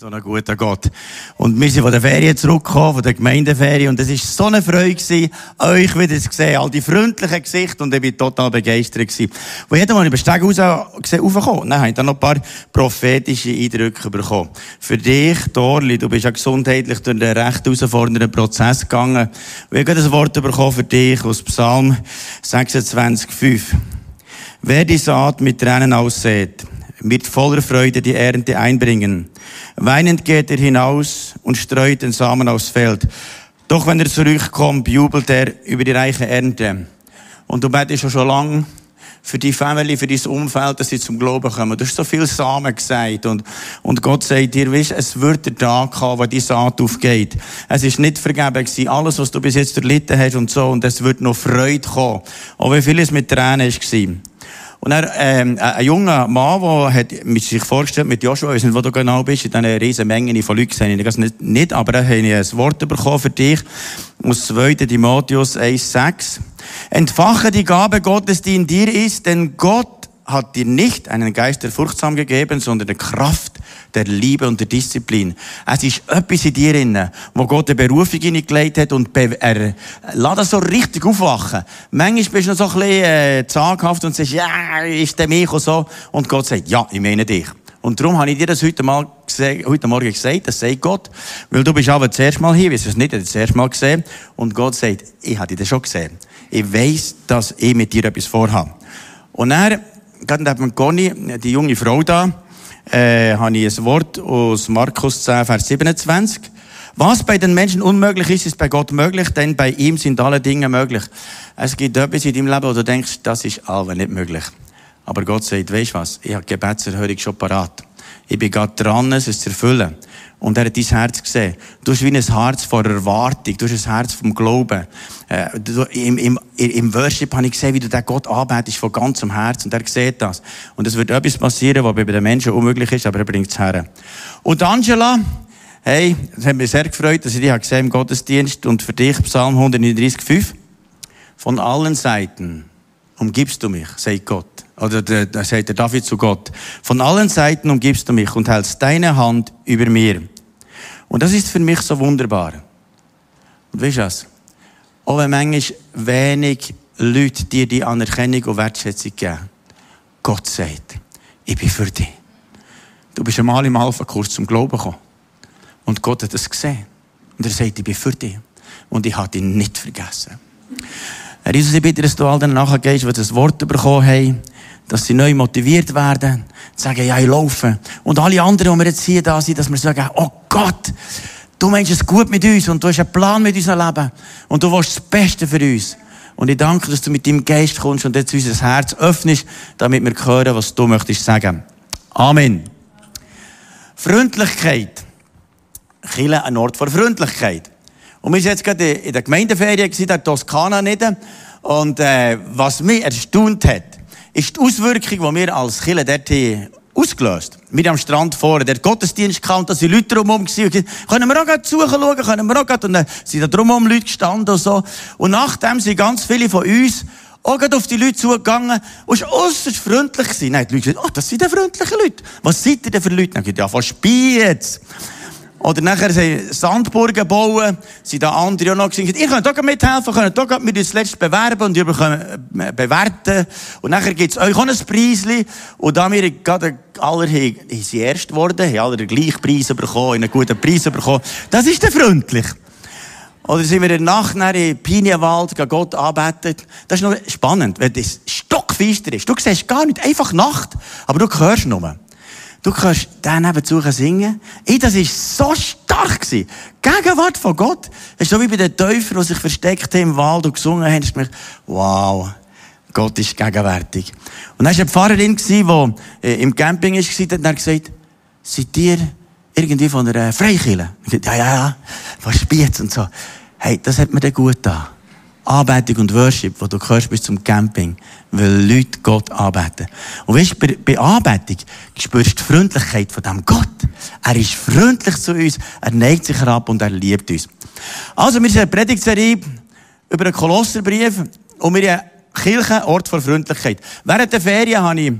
bin so ein guter Gott. Und wir sind von der Ferien zurückgekommen, von der Gemeindeferien, und es war so eine Freude gewesen, euch wieder zu sehen, all die freundlichen Gesichter, und ich bin total begeistert gewesen. Wo jeder, der ich Steg raus gesehen, raufgekommen, dann habe ich dann noch ein paar prophetische Eindrücke bekommen. Für dich, Dorli, du bist ja gesundheitlich durch einen recht herausfordernden Prozess gegangen. Wir haben ein Wort bekommen für dich aus Psalm 26,5. Wer die Saat mit Tränen aussät, wird voller Freude die Ernte einbringen. Weinend geht er hinaus und streut den Samen aufs Feld. Doch wenn er zurückkommt, jubelt er über die reiche Ernte. Und du betest schon lange für die Familie, für dein Umfeld, dass sie zum Glauben kommen. Du hast so viel Samen gesagt und, und Gott sagt dir, weißt, es wird der Tag kommen, wo die Saat aufgeht. Es ist nicht vergeben gewesen. Alles, was du bis jetzt erlitten hast und so, und es wird noch Freude kommen. Auch wie viel es mit Tränen war. Und er, ähm, ein junger Mann, der hat sich vorgestellt mit Joshua, ich weiß nicht, wo du genau bist, in dieser riesen Menge von Leuten gesehen, ich das nicht, nicht, aber er hat ein Wort bekommen für dich, aus 2. Timotheus 1,6. Entfache die Gabe Gottes, die in dir ist, denn Gott hat dir nicht einen Geist der Furchtsam gegeben, sondern der Kraft, der Liebe und der Disziplin. Es ist etwas in dir drin, wo Gott eine Berufung hineingelegt hat und er lässt das so richtig aufwachen. Manchmal bist du noch so ein bisschen äh, zaghaft und sagst, ja, ist der mich und so. Und Gott sagt, ja, ich meine dich. Und darum habe ich dir das heute, mal heute Morgen gesagt, das sagt Gott, weil du bist aber zuerst mal hier, wir haben es nicht das erste Mal gesehen. Und Gott sagt, ich habe dich das schon gesehen. Ich weiss, dass ich mit dir etwas vorhabe. Und er gerade neben Conny, die junge Frau da, äh, habe ich ein Wort aus Markus 10, Vers 27. Was bei den Menschen unmöglich ist, ist bei Gott möglich, denn bei ihm sind alle Dinge möglich. Es gibt etwas in deinem Leben, wo du denkst, das ist aber nicht möglich. Aber Gott sagt, weisst was? Ich habe Gebetserhörung schon parat. Ich bin gerade dran, es zu erfüllen. Und er hat dein Herz gesehen. Du hast wie ein Herz vor Erwartung. Du hast ein Herz vom Glauben. Äh, im, im, Im Worship habe ich gesehen, wie du den Gott anbetest von ganzem Herz. Und er sieht das. Und es wird etwas passieren, was bei den Menschen unmöglich ist, aber er bringt es her. Und Angela, hey, es hat mich sehr gefreut, dass ich dich gesehen im Gottesdienst. Und für dich Psalm 139,5. Von allen Seiten umgibst du mich, sagt Gott. Oder da sagt der David zu Gott. Von allen Seiten umgibst du mich und hältst deine Hand über mir. Und das ist für mich so wunderbar. Und weißt du was? Auch wenn manchmal wenig Leute dir die Anerkennung und Wertschätzung geben, Gott sagt, ich bin für dich. Du bist einmal im Alpha-Kurs zum Glauben gekommen. Und Gott hat es gesehen. Und er sagt, ich bin für dich. Und ich habe dich nicht vergessen. Herr Jesus, ich bitte, dass du all denen nachgehst, die das Wort bekommen haben, dass sie neu motiviert werden, sagen, ja, ich laufe. Und alle anderen, die wir jetzt hier da sind, dass wir sagen, oh Gott, du meinst es gut mit uns und du hast einen Plan mit unserem Leben und du willst das Beste für uns. Und ich danke, dass du mit deinem Geist kommst und jetzt unser Herz öffnest, damit wir hören, was du möchtest sagen. Amen. Freundlichkeit. Chile ein Ort vor Freundlichkeit. Und wir sind jetzt gerade in der Gemeindeferien in der Toskana nicht. Und äh, was mich erstaunt hat, ist die Auswirkung, die wir als Kille dort ausgelöst. Wir am Strand vorne, der Gottesdienst kam, da sind Leute drumherum gewesen. Können wir auch gerade suchen können wir auch gerade, und dann sind da drumherum Leute gestanden und so. Und nachdem sind ganz viele von uns auch gerade auf die Leute zugegangen und äußerst freundlich gewesen. Nein, die Leute gesagt, oh, das sind ja freundliche Leute. Was seid ihr denn für Leute? Dann gesagt, ja, von Spiez. Oder nachher Sandburgen bauen, sind da andere auch noch gesagt, ihr könnt auch mithelfen, könnt auch mit uns letztes bewerben und ihr bekommt äh, bewerten. Und nachher gibt's euch auch ein Preisli. Und da wir gerade alle sind erst geworden, haben alle den gleichen Preis bekommen, einen guten Preis bekommen. Das ist der freundlich. Oder sind wir in der Nacht in Pinienwald Gott anbeten. Das ist noch spannend, wenn das stockfeister ist. Du siehst gar nicht, einfach Nacht, aber du hörst nur. Du kannst den nebenzu singen. Ey, das war so stark. Gewesen. Gegenwart von Gott. Es ist so wie bei den Täufern, die sich versteckt haben im Wald und gesungen haben. Ich wow, Gott ist gegenwärtig. Und dann war eine Pfarrerin, die äh, im Camping war, und hat gesagt, seid ihr irgendwie von einer Freikirche? Ich gesagt, ja, ja, ja, von Spiez und so. Hey, das hat mir dann gut getan. Anbetung und Worship, wo du gehörst bis zum Camping, weil Leute Gott anbeten. Und weißt bei, bei Anbetung spürst du die Freundlichkeit von dem Gott. Er ist freundlich zu uns, er neigt sich herab und er liebt uns. Also, wir sind eine Predigtserie über den Kolosserbrief und wir haben Kirche, Ort von Freundlichkeit. Während der Ferien habe ich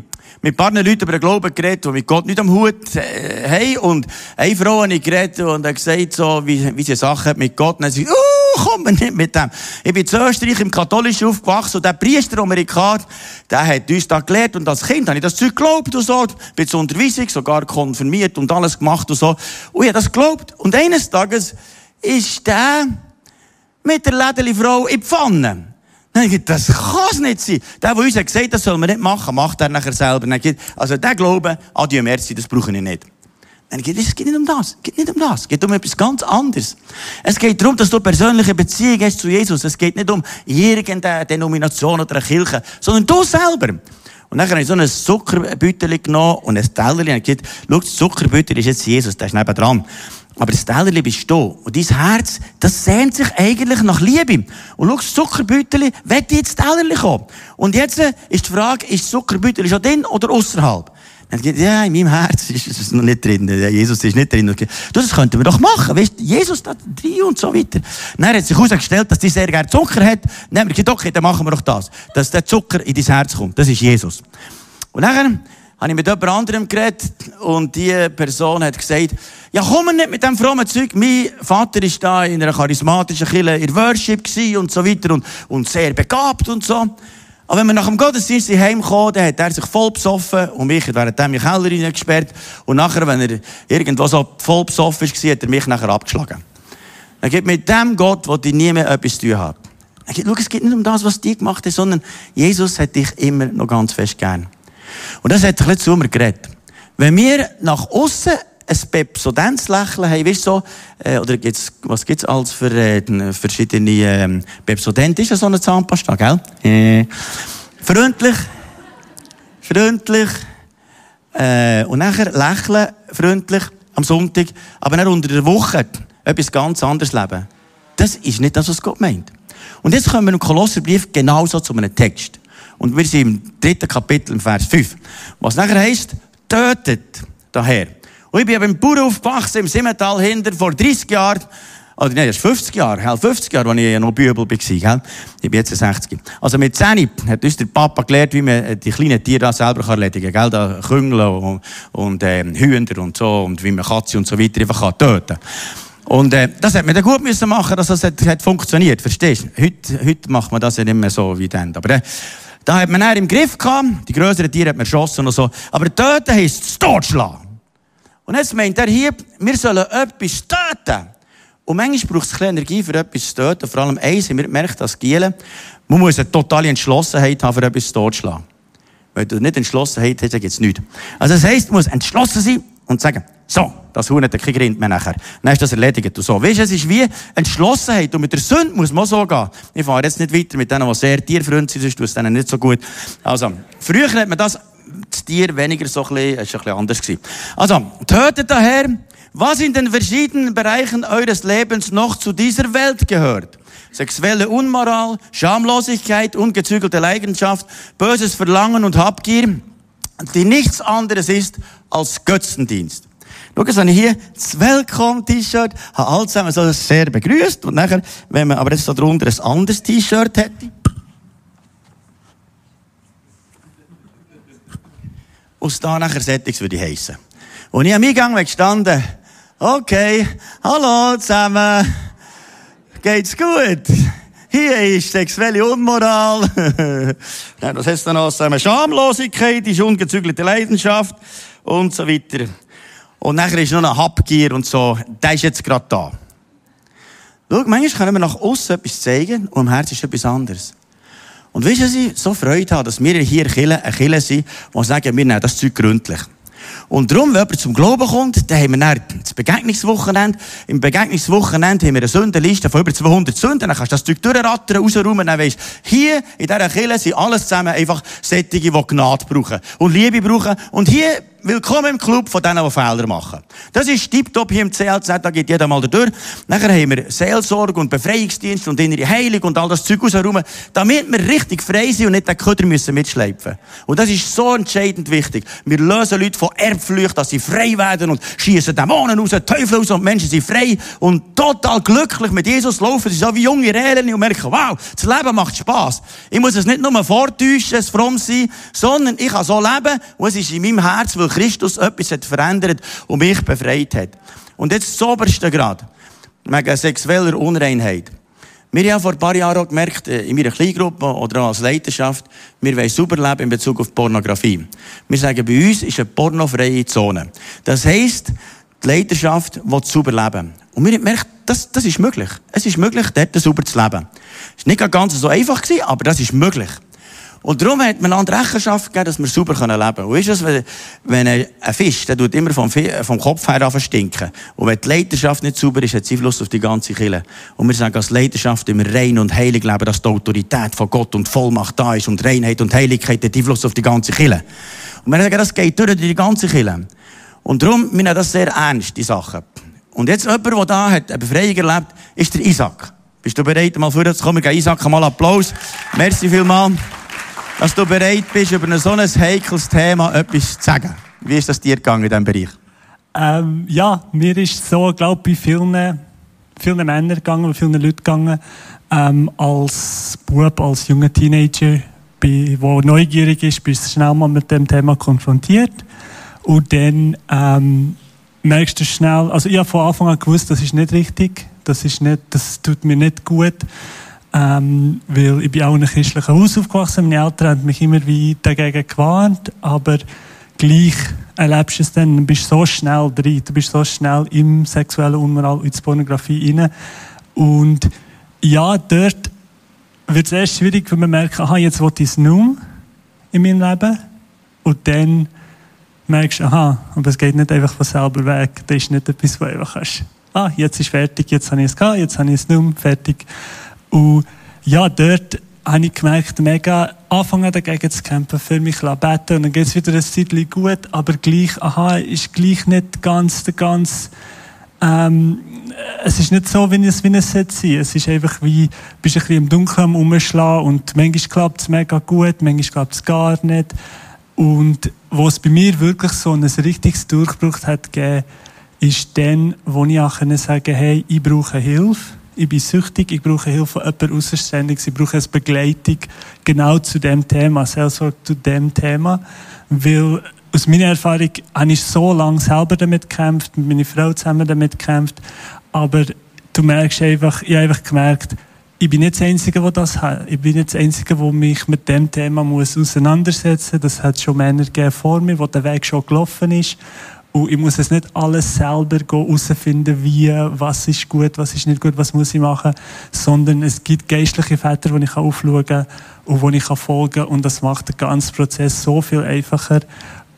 mit ein paar Leuten über den Glauben geredet, die mit Gott nicht am Hut äh, haben. Und eine Frau habe ich geredet und hat gesagt, so, wie, wie sie Sachen mit Gott. Und dann sie gesagt, oh, komm mir nicht mit dem. Ich bin in Österreich im Katholischen aufgewachsen und der Priester, Amerikaner, der hat uns da gelehrt und als Kind habe ich das Zeug geglaubt und so. Bin zur Unterweisung, sogar konfirmiert und alles gemacht und so. Und ich habe das geglaubt. Und eines Tages ist der mit der Lädeli-Frau in die Pfanne. Das kann es nicht sein. Der, der uns gesagt hat, das soll man nicht machen, macht er nachher selber. Also der Glaube, adieu, merci, das brauche ich nicht. Es geht nicht um das. Es geht nicht um das. Es geht um etwas ganz anderes. Es geht darum, dass du persönliche Beziehung hast zu Jesus. Es geht nicht um irgendeine Denomination oder eine Kirche, sondern du selber. Und dann habe ich so ein Zuckerbüttel genommen und ein Tellerchen und gesagt, schau, das Zuckerbüttel ist jetzt Jesus, der ist nebendran. Aber das Tellerchen bist du. Und dein Herz, das sehnt sich eigentlich nach Liebe. Und schau, das Zuckerbüttel, will jetzt das Tellerchen kommen? Und jetzt ist die Frage, ist das Zuckerbüttel schon drin oder außerhalb? Dann sagt ja, in meinem Herz ist es noch nicht drin. Jesus ist nicht drin. Du, das könnten wir doch machen. Weißt, Jesus da drin und so weiter. Dann hat sich herausgestellt, dass die sehr gerne Zucker hat. Dann haben wir gesagt, okay, dann machen wir doch das. Dass der Zucker in dein Herz kommt. Das ist Jesus. Und dann habe ich mit jemand anderem geredet und die Person hat gesagt, ja, komm nicht mit dem frommen Zeug. Mein Vater ist da in einer charismatischen Kirche in Worship und so weiter und, und sehr begabt und so. Aber wenn wir nach dem Gottesdienst heimkommen, dann hat er sich voll besoffen und mich während dem in den Keller reingesperrt. Und nachher, wenn er irgendwo so voll besoffen war, hat er mich nachher abgeschlagen. Er gibt mit dem Gott, wo die nie mehr etwas zu tun hat. Er gibt, schau, es geht nicht um das, was die gemacht hat, sondern Jesus hat dich immer noch ganz fest gern. Und das hat ein bisschen zu mir geredet. Wenn wir nach außen ein Pepsodenzlächeln haben, weißt so, äh, oder gibt's, was gibt's als für äh, verschiedene ähm, Pepsodent? Ist ja so eine Zahnpasta, gell? Äh, freundlich, freundlich, äh, und nachher lächeln, freundlich, am Sonntag, aber dann unter der Woche etwas ganz anderes leben. Das ist nicht das, was Gott meint. Und jetzt kommen wir im Kolosserbrief genauso zu einem Text. Und wir sind im dritten Kapitel, im Vers 5. Was nachher heisst, tötet daher. Und ich bin beim Bauern aufgewachsen, im Simmental hinter, vor 30 Jahren. Oder nein, ist 50 Jahre, 50 Jahre, als ich noch Bübel war, gell? Ich bin jetzt 60. Also mit 10 hat uns der Papa gelernt, wie man die kleinen Tiere selber erledigen kann, gell? Da Küngel und, und äh, Hühner und so, und wie man Katze und so weiter einfach kann töten Und äh, das hat man dann gut müssen machen, dass das hat, hat funktioniert, verstehst du? Heute, heute macht man das ja nicht mehr so wie dann. Aber äh, da hat man dann im Griff gehabt, die größeren Tiere hat man erschossen und so. Aber töten heisst es totschlagen. Und jetzt meint er hier, wir sollen etwas töten. Und manchmal braucht es ein Energie für etwas zu töten. Vor allem eins, wir merken das Gielen. Man muss eine totale Entschlossenheit haben, für etwas totzuschlagen. Wenn du nicht Entschlossenheit hast, dann gibt es nichts. Also das heisst, man muss entschlossen sein und sagen, so, das Huhn hat kein Grind mehr nachher. Dann ist das erledigt. Und so. Weißt du, es ist wie Entschlossenheit. Und mit der Sünde muss man so gehen. Ich fahre jetzt nicht weiter mit denen, die sehr tierfreundlich sind, sonst tut es denen nicht so gut. Also, früher hat man das Tier weniger so ein bisschen, ist ein anders gewesen. Also, tötet daher, was in den verschiedenen Bereichen eures Lebens noch zu dieser Welt gehört. Sexuelle Unmoral, Schamlosigkeit, ungezügelte Leidenschaft, böses Verlangen und Habgier, die nichts anderes ist als Götzendienst. Schau, jetzt habe ich hier das Welcome-T-Shirt, habe alle zusammen so sehr begrüßt und nachher, wenn man aber jetzt da drunter ein anderes T-Shirt hätte, aus da nachher Settings würde heissen. Und ich am Eingang gestanden, okay, hallo zusammen, geht's gut? Hier ist sexuelle Unmoral. das heißt dann noch zusammen Schamlosigkeit, ist ungezügelte Leidenschaft und so weiter. Und nachher ist noch eine Habgier und so. Der ist jetzt gerade da. Schau, manchmal können wir nach außen etwas zeigen und im Herzen ist etwas anderes. Und du, dass ich so Freude habe, dass wir hier eine Kille sind, die sagen, wir nehmen das Zeug gründlich. Und darum, wenn jemand zum Glauben kommt, dann haben wir dann das Begegnungswochenende. Im Begegnungswochenende haben wir eine Sündenliste von über 200 Sünden. Dann kannst du das Zeug durchrattern, rausräumen. Dann weisst, hier in dieser Kille sind alles zusammen einfach Sättige, die Gnade brauchen. Und Liebe brauchen. Und hier willkommen im Club von denen, die Fehler machen. Das ist tiptop hier im CLZ, da geht jeder mal durch. Nachher haben wir Seelsorge und Befreiungsdienst und innere Heilung und all das Zeug rausherum, damit wir richtig frei sind und nicht den Köder müssen mitschleifen. Und das ist so entscheidend wichtig. Wir lösen Leute von Erbflüchten, dass sie frei werden und schießen Dämonen raus, Teufel raus und Menschen sind frei und total glücklich mit Jesus laufen sie so wie junge Rehlen und merken, wow, das Leben macht Spass. Ich muss es nicht nur vortäuschen, es fromm sein, sondern ich kann so leben und es ist in meinem Herz, weil Christus etwas hat verändert und mich befreit hat. Und jetzt das oberste Grad, wegen sexueller Unreinheit. Wir haben vor ein paar Jahren auch gemerkt, äh, in meiner Kleingruppe oder auch als Leiterschaft, wir wollen sauber leben in Bezug auf Pornografie. Wir sagen, bei uns ist eine pornofreie Zone. Das heisst, die Leiterschaft will sauber leben. Und wir haben gemerkt, das, das ist möglich. Es ist möglich, dort sauber zu leben. Es war nicht ganz so einfach, aber das ist möglich. Und darum hat man an Rechenschaft gegeben, dass wir sauber leben können. Und ist es, wenn, wenn ein Fisch, der tut immer vom, vom Kopf her an stinken. Und wenn die Leiterschaft nicht sauber ist, hat sie Einfluss auf die ganze Kille. Und wir sagen als Leiterschaft immer rein und heilig leben, dass die Autorität von Gott und Vollmacht da ist. Und Reinheit und Heiligkeit hat Einfluss auf die ganze Kille. Und wir sagen, das geht durch die ganze Kille. Und darum, wir nehmen das sehr ernst, die Sachen. Und jetzt jemand, der da hat eine Befreiung erlebt, ist der Isaac. Bist du bereit, mal vorher zu kommen? Isaac mal Applaus. Merci vielmals dass du bereit bist, über so ein heikles Thema etwas zu sagen. Wie ist das dir gegangen in diesem Bereich? Ähm, ja, mir ist so, glaube ich, bei vielen, vielen Männern gegangen, vielen Leuten gegangen, ähm, als Bub, als junger Teenager, der neugierig ist, bist du schnell mal mit dem Thema konfrontiert. Und dann ähm, merkst du schnell, also ich habe von Anfang an gewusst, das ist nicht richtig, das, ist nicht, das tut mir nicht gut. Ähm, weil ich bin auch in einem christlichen Haus aufgewachsen. Meine Eltern haben mich immer wie dagegen gewarnt, aber gleich erlebst du es dann, du bist so schnell drin, du bist so schnell im sexuellen Unmoral, in die Pornografie rein. Und ja, dort wird es erst schwierig, wenn man merkt, aha, jetzt will ich es nun in meinem Leben. Und dann merkst du, aha, aber es geht nicht einfach von selber weg. Das ist nicht etwas, wo du einfach kannst, ah, jetzt ist fertig, jetzt habe ich es gehabt, jetzt habe ich es nun, fertig. Und ja, dort habe ich gemerkt, mega anfangen dagegen zu kämpfen, für mich beten. Und dann geht es wieder ein Zeitchen gut, aber gleich, aha, ist gleich nicht ganz der ganz, ähm, es ist nicht so, wie es, wie es sein. Es ist einfach wie, du bist ein bisschen im Dunkeln umschlagen und manchmal klappt es mega gut, manchmal klappt es gar nicht. Und wo es bei mir wirklich so ein richtiges Durchbruch hat gegeben, ist dann, wo ich auch sagen hey, ich brauche Hilfe ich bin süchtig, ich brauche Hilfe von jemandem Außerständiges, ich brauche eine Begleitung genau zu dem Thema, Seelsorge zu dem Thema, weil aus meiner Erfahrung habe ich so lange selber damit gekämpft, mit meiner Frau zusammen damit gekämpft, aber du merkst einfach, ich habe einfach gemerkt, ich bin nicht das Einzige, der das hat. Ich bin nicht das Einzige, der mich mit dem Thema muss auseinandersetzen muss. Das hat schon Männer gegeben vor mir, wo der Weg schon gelaufen ist. Und ich muss es nicht alles selber herausfinden, wie, was ist gut, was ist nicht gut, was muss ich machen, sondern es gibt geistliche Väter, die ich aufschauen kann und wo ich folgen kann und das macht den ganzen Prozess so viel einfacher.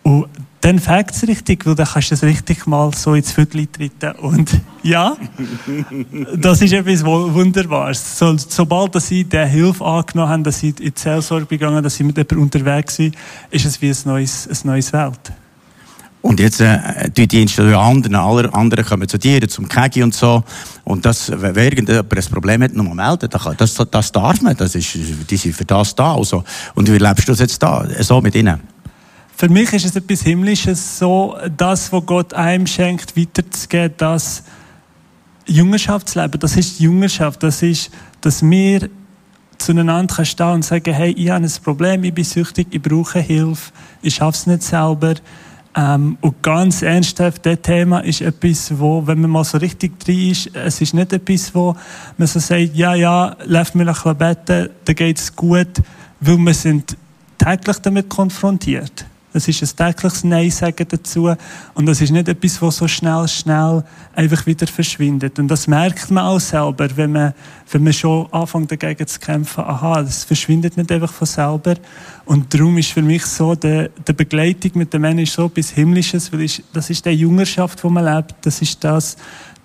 Und dann fängt es richtig, weil dann kannst du es richtig mal so ins Viertel treten. Und ja, das ist etwas Wunderbares. So, sobald dass sie diese Hilfe angenommen haben, dass sie in die Seelsorge gegangen dass sie mit jemandem unterwegs sind, ist es wie ein neues, ein neues Welt. Und jetzt äh, die Dienste die anderen, alle anderen kommen zu dir, zum Kegi und so. Und das, wenn irgendjemand ein Problem hat, nochmal melden, das, das darf man, das ist, die sind für das da. Also. Und wie lebst du das jetzt da, so mit ihnen? Für mich ist es etwas Himmlisches, so das, was Gott einem schenkt, weiterzugeben, das Jüngerschaftsleben, das ist die Jüngerschaft, das ist, dass wir zueinander stehen und sagen, hey, ich habe ein Problem, ich bin süchtig, ich brauche Hilfe, ich schaffe es nicht selber, ähm, und ganz ernsthaft, das Thema ist etwas, wo, wenn man mal so richtig drin ist, es ist nicht etwas, wo man so sagt, ja, ja, lass bisschen beten, dann geht es gut, weil wir sind täglich damit konfrontiert. Es ist ein tägliches Nein sagen dazu. Und das ist nicht etwas, was so schnell, schnell einfach wieder verschwindet. Und das merkt man auch selber, wenn man, wenn man schon anfängt dagegen zu kämpfen. Aha, das verschwindet nicht einfach von selber. Und darum ist für mich so, der, der Begleitung mit dem Menschen ist so etwas Himmlisches, weil ich, das ist die Jüngerschaft, wo man lebt. Das ist das,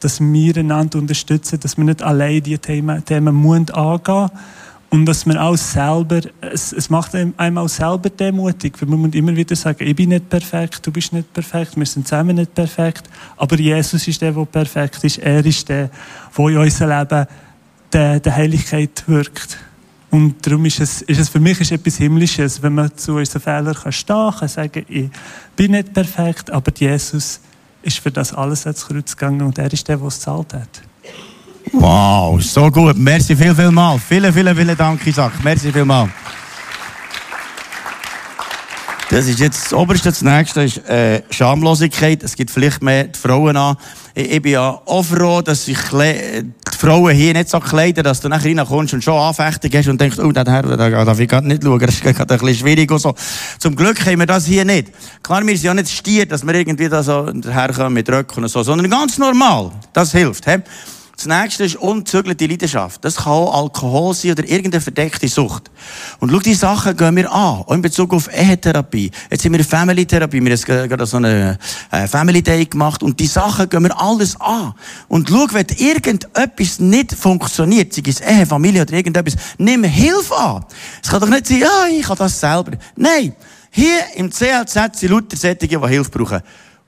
dass wir einander unterstützen, dass wir nicht allein die Themen, Themen angehen Und dass man auch selber, es, es macht einem auch selber demutig, weil man muss immer wieder sagen, ich bin nicht perfekt, du bist nicht perfekt, wir sind zusammen nicht perfekt, aber Jesus ist der, der perfekt ist, er ist der, der in unserem Leben der, der Heiligkeit wirkt. Und darum ist es, ist es für mich ist etwas Himmlisches, wenn man zu unseren Fehlern kann stehen kann, sagen, ich bin nicht perfekt, aber Jesus ist für das alles ans Kreuz gegangen und er ist der, der es zahlt hat. Wow, so gut. Merci viel, viel mal. Vielen, vielen, vielen Dank, Isaac. Merci viel mal. Das ist jetzt das Oberste. Das Nächste ist äh, Schamlosigkeit. Es gibt vielleicht mehr die Frauen an. Ich, ich bin ja auch froh, dass sich die Frauen hier nicht so kleiden, dass du nachher reinkommst und schon Anfechtung hast und denkst, oh, der Herr, da darf ich gerade nicht schauen. Das ist gerade ein bisschen schwierig und so. Zum Glück haben wir das hier nicht. Klar, wir sind ja nicht stiert, dass wir irgendwie da so daherkommen mit Röcken und so, sondern ganz normal. Das hilft. He? Das nächste ist unzügelte Leidenschaft. Das kann auch Alkohol sein oder irgendeine verdeckte Sucht. Und schau, die Sachen gehen wir an. Auch in Bezug auf Ehetherapie. Jetzt sind wir Family Therapie. Wir haben gerade so eine äh, Family Day gemacht. Und die Sachen gehen wir alles an. Und schau, wenn irgendetwas nicht funktioniert, sei es Ehe, Familie oder irgendetwas, nimm Hilfe an. Es kann doch nicht sein, ja, ich kann das selber. Nein. Hier im CLZ sind lauter Sättige, die Hilfe brauchen.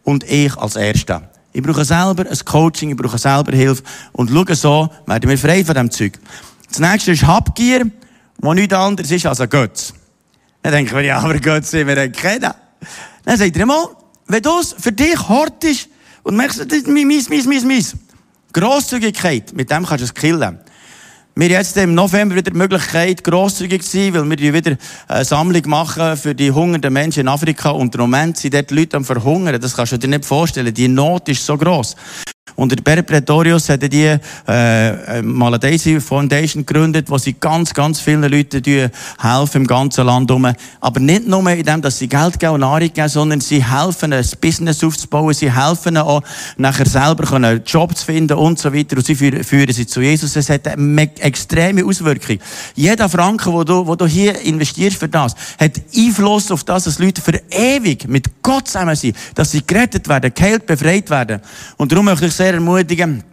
Und ich als Erster. Ich brauche selber ein Coaching, ich brauche selber Hilfe. Und schau so, werden wir frei von diesem Zeug. Das nächste ist Habgier, wo nichts anderes ist als ein Götz. Dann denke ich mir, ja, aber Götz sind wir kennen. Dann sagt er mal, wenn du es für dich hortest und merkst, das ist mies, mies, mies, mies. Grosszügigkeit, mit dem kannst du es killen. Wir haben jetzt im November wieder die Möglichkeit, grosszügig zu sein, weil wir wieder eine Sammlung machen für die hungernden Menschen in Afrika. Und im Moment sind dort Leute am Verhungern. Das kannst du dir nicht vorstellen. Die Not ist so groß. Und der Bert Pretorius hat die äh, äh Maladesi Foundation gegründet, wo sie ganz, ganz vielen Leuten helfen im ganzen Land herum. Aber nicht nur in dem, dass sie Geld geben und Nahrung geben, sondern sie helfen, ein Business aufzubauen. Sie helfen auch, nachher selber einen Job zu finden und so weiter. Und sie führen, führen sie zu Jesus. Es hat eine extreme Auswirkung. Jeder Franken, wo du, wo du hier investierst für das, hat Einfluss auf das, dass Leute für ewig mit Gott zusammen sind, dass sie gerettet werden, geheilt, befreit werden. Und darum möchte ich sehr ermutigen,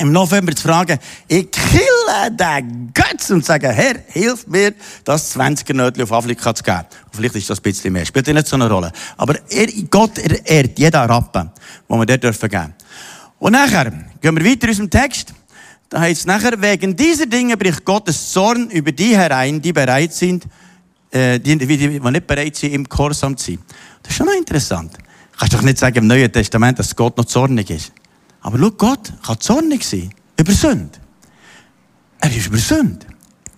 im November zu fragen, ich kille den Götz und sage, Herr, hilf mir, das 20 Nötchen auf Afrika zu geben. Vielleicht ist das ein bisschen mehr, spielt nicht so eine Rolle. Aber er, Gott er ehrt jeden Rappen, den wir dort dürfen geben. Und nachher gehen wir weiter in unserem Text. Da heißt es nachher, wegen dieser Dinge bricht Gottes Zorn über die herein, die bereit sind, äh, die, die, die, nicht bereit sind, im Gehorsam zu sein. Das ist schon noch interessant. Du kannst doch nicht sagen im Neuen Testament, dass Gott noch zornig ist. Aber schau, Gott kann zornig sein. Über Sünde. Er ist über Sünde.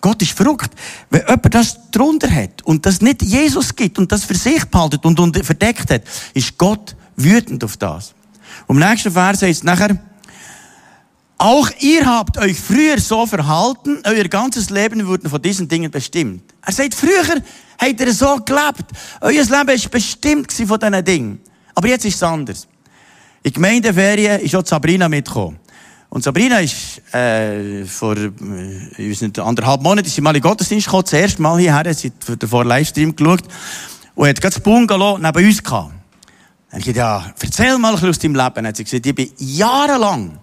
Gott ist verrückt. Wenn jemand das drunter hat und das nicht Jesus gibt und das für sich behaltet und, verdeckt hat, ist Gott wütend auf das. Und im nächsten Vers heißt es nachher, auch ihr habt euch früher so verhalten, euer ganzes Leben wurde von diesen Dingen bestimmt. Er sagt, früher habt ihr so gelebt. Euer Leben ist bestimmt von diesen Dingen. Aber jetzt ist es anders. In Gemeindeferien ist auch Sabrina mitgekommen. Und Sabrina ist äh, vor äh, ich weiß nicht, anderthalb Monaten ist sie mal in Gottesdienst gekommen, das erste Mal hierher, sie hat davor Livestream geschaut und hat das Bungalow neben uns gehabt. Dann ich gesagt, ja, erzähl mal ein bisschen aus deinem Leben. Dann hat sie gesagt, ich bin jahrelang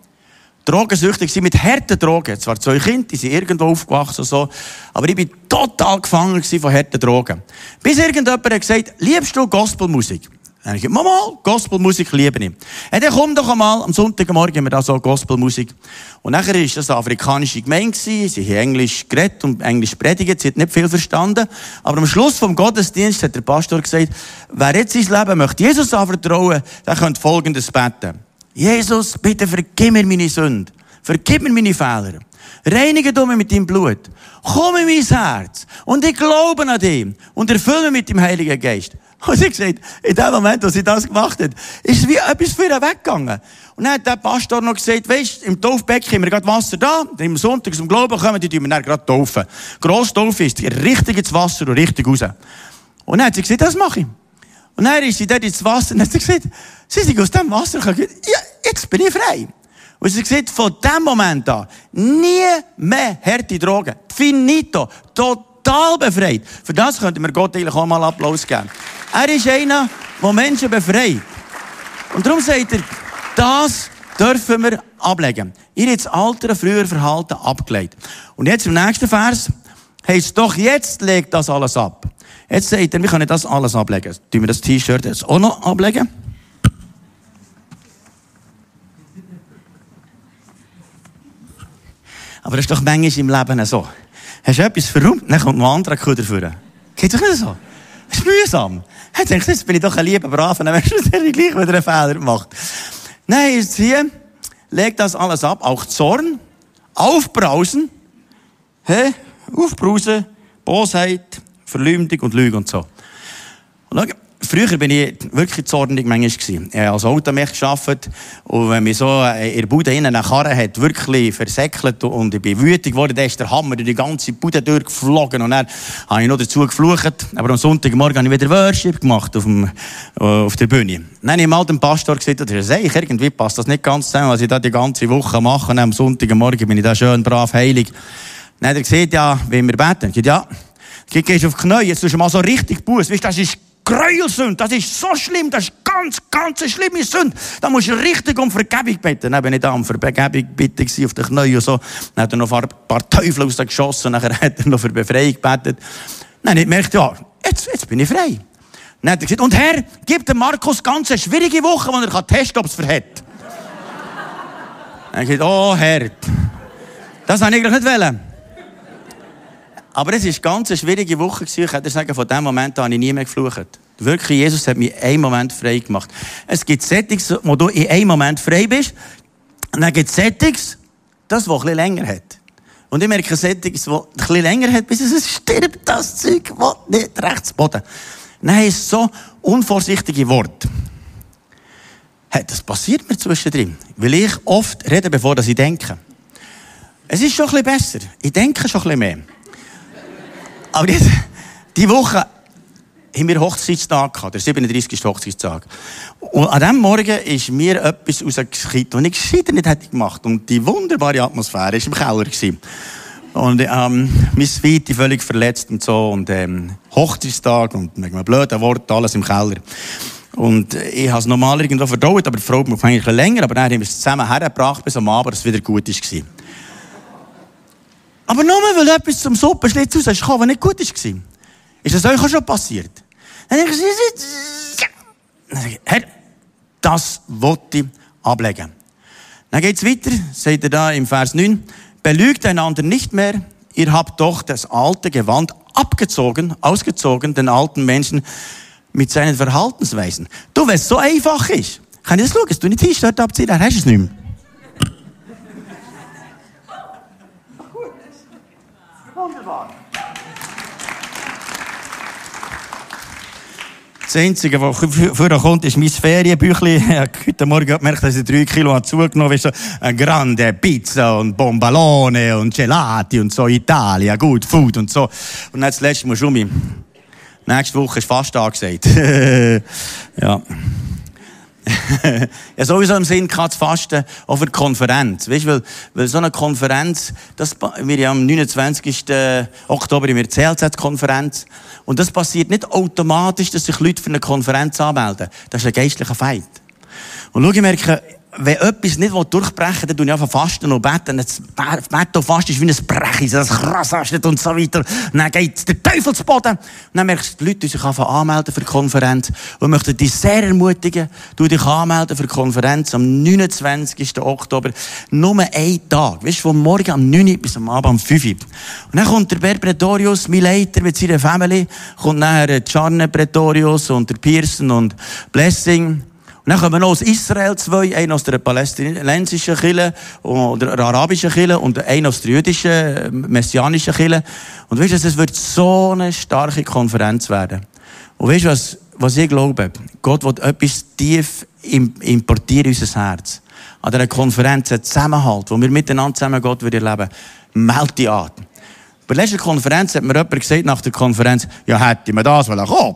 drogensüchtig mit harten Drogen. Zwar zwei Kinder, die sind irgendwo aufgewachsen und so, aber ich bin total gefangen von harten Drogen. Bis irgendjemand hat gesagt, liebst du Gospelmusik? Dann ich Mama, Gospelmusik liebe ich. Ja, dann komm doch einmal, am Sonntagmorgen haben wir da so Gospelmusik. Und nachher ist das eine afrikanische Gemeinde. Sie haben Englisch geredet und Englisch predigt. Sie hat nicht viel verstanden. Aber am Schluss vom Gottesdienst hat der Pastor gesagt, wer jetzt sein Leben möchte Jesus anvertrauen, der könnte Folgendes beten. Jesus, bitte vergib mir meine Sünde. Vergib mir meine Fehler. Reinige du mich mit deinem Blut. Komm in mein Herz. Und ich glaube an dich. Und erfülle mich mit dem Heiligen Geist. Und sie gesagt, in dem Moment, wo sie das gemacht hat, ist wie etwas für ihn weggegangen. Und dann hat der Pastor noch gesagt, weisst, im Taufbecken haben wir gerade Wasser da, dann im Sonntag zum Glauben kommen, die tun wir dann gerade taufen. Gross Taufe ist richtig ins Wasser und richtig raus. Und dann hat sie gesagt, das mache ich. Und dann ist sie dort ins Wasser und hat sie gesagt, sie sind aus dem Wasser gekommen. Ja, jetzt bin ich frei. Und sie sagt, von dem Moment an, nie mehr harte Drogen. Finito. Total befreit. Für das könnten wir Gott eigentlich auch mal Applaus geben. Er ist einer, der Menschen befreit. Und darum sagt er, das dürfen wir ablegen. Ihr habt das altere, früher Verhalten abgelegt. Und jetzt im nächsten Vers Heißt doch, jetzt legt das alles ab. Jetzt sagt er, wir können das alles ablegen. Tun wir das T-Shirt jetzt auch noch ablegen? Aber das ist doch manchmal im Leben so. Hast du etwas verräumt, dann kommt noch ein anderer Kuh dafür. Geht doch nicht so. Das ist mühsam. Denkst du, jetzt bin ich doch ein lieber Braver, dann wärst du gleich wieder einen Fehler gemacht. Nein, ist hier, leg das alles ab, auch Zorn, Aufbrausen, hä? Aufbrausen, Bosheit, Verleumdung und Lüge und so. Und schau, Früher bin ich wirklich zornig manchmal gewesen. Ich als Automech gearbeitet. Und wenn mich so in der Bude innen eine Karre hat wirklich versäckelt und ich bin wütig geworden, dann ist der Hammer durch die ganze Bude durchgeflogen. Und dann habe ich noch dazu geflucht. Aber am Sonntagmorgen habe ich wieder Worship gemacht auf, dem, äh, auf der Bühne. Dann habe ich mal dem Pastor gesagt, er sagt, irgendwie passt das nicht ganz zusammen, was ich da die ganze Woche mache. Und am Sonntagmorgen bin ich da schön brav heilig. Dann hat er gesagt, ja, wie wir beten. Ich gesagt, ja, gehst auf die Knie, jetzt tust du mal so richtig Buß. Weißt du, das ist Gräuelsünde, das ist so schlimm, das ist ganz, ganz eine schlimme Sünde. Da musst du richtig um Vergebung bin ich da um Vergebung bitten auf den Knien und so. Dann hat er noch ein paar Teufel aus geschossen, nachher hat er noch für Befreiung gebetet. Dann habe ich gemerkt, ja, jetzt, jetzt bin ich frei. Dann hat er gesagt, und Herr, gib dem Markus ganz eine schwierige Woche, wo er testen kann, ob es verhält. Dann habe ich gesagt, oh Herr, das wollte ich eigentlich nicht wollen. Aber es war eine ganz schwierige Woche. Ich könnte sagen, von dem Moment an habe ich nie mehr geflucht. Wirklich, Jesus hat mich einen Moment frei gemacht. Es gibt Settings, wo du in einem Moment frei bist. Und dann gibt es Settings, das, was bisschen länger hat. Und ich merke Settings, die bisschen länger hat, bis es stirbt, das Zeug, was nicht rechts Boden. Nein, es so unvorsichtige Wort. Hey, das passiert mir zwischendrin. Weil ich oft rede, bevor ich denke. Es ist schon bisschen besser. Ich denke schon bisschen mehr. Aber jetzt, die Woche haben wir Hochzeitstag gehabt, der 37. Hochzeitstag. Und an diesem Morgen ist mir etwas rausgekippt, was ich gescheiter nicht hätte gemacht. Und die wunderbare Atmosphäre war im Keller. Gewesen. Und, ähm, mein Zweite völlig verletzt und so. Und, ähm, Hochzeitstag und mit einem blöden Wort, alles im Keller. Und ich habe es normal irgendwo verdaut, aber die Frau braucht eigentlich länger. Aber dann haben wir es zusammen hergebracht, bis am Abend es wieder gut war. Aber nur weil etwas zum Suppenschlitz raus ist, was nicht gut war. Ist das euch auch schon passiert? Dann denke ich, Herr, das wollte ich ablegen. Dann geht's weiter, seht ihr da im Vers 9. Belügt einander nicht mehr, ihr habt doch das alte Gewand abgezogen, ausgezogen, den alten Menschen mit seinen Verhaltensweisen. Du, wenn es so einfach ist, kann ich das schauen, du nicht T-Shirt abziehen, dann hast du es nicht mehr. Wunderbar. Das Einzige, was vorher kommt, ist mein Ferienbüchlein. Ich habe heute Morgen gemerkt, dass ich drei Kilo zugenommen habe. Eine grande Pizza und Bombalone und Gelati und so Italien, gut, Food und so. Und dann das letzte Mal schon Nächste Woche ist fast angesagt. ja. Ja, sowieso im Sinn gehabt, zu fasten auf einer Konferenz. Weißt, weil, weil so eine Konferenz, das, wir haben am 29. Oktober in der CLZ-Konferenz. Und das passiert nicht automatisch, dass sich Leute für eine Konferenz anmelden. Das ist ein geistlicher Feind. Und schau, ich merke, wenn etwas nicht durchbrechen will, dann tue ich einfach fasten und beten. Das Beten und Fasten ist wie ein Brechen, das krassastet und so weiter. Und dann geht der Teufel zu Boden. Und dann merkst du, die Leute, die sich anmelden für die Konferenz und möchten dich sehr ermutigen, du dich anmelden für die Konferenz am 29. Oktober. Nur einen Tag. Weißt du, von morgen am 9 bis am Abend am 5 Und dann kommt der Bert Pretorius, mein Leiter mit seiner Family, kommt nachher Charne Pretorius und der Pearson und Blessing. Und dann kommen noch aus Israel zwei, einer aus der palästinensischen Kirche oder der arabischen Kirche und einer aus der jüdischen, messianischen Kirche. Und weißt du, es wird so eine starke Konferenz werden. Und weißt du, was, was ich glaube? Gott wird etwas tief importieren in unser Herz. An dieser Konferenz ein Zusammenhalt, wo wir miteinander zusammen Gott erleben. Meld dich an. Bei der letzten Konferenz hat mir jemand gesagt, nach der Konferenz, ja, hätte man das wollen kommen.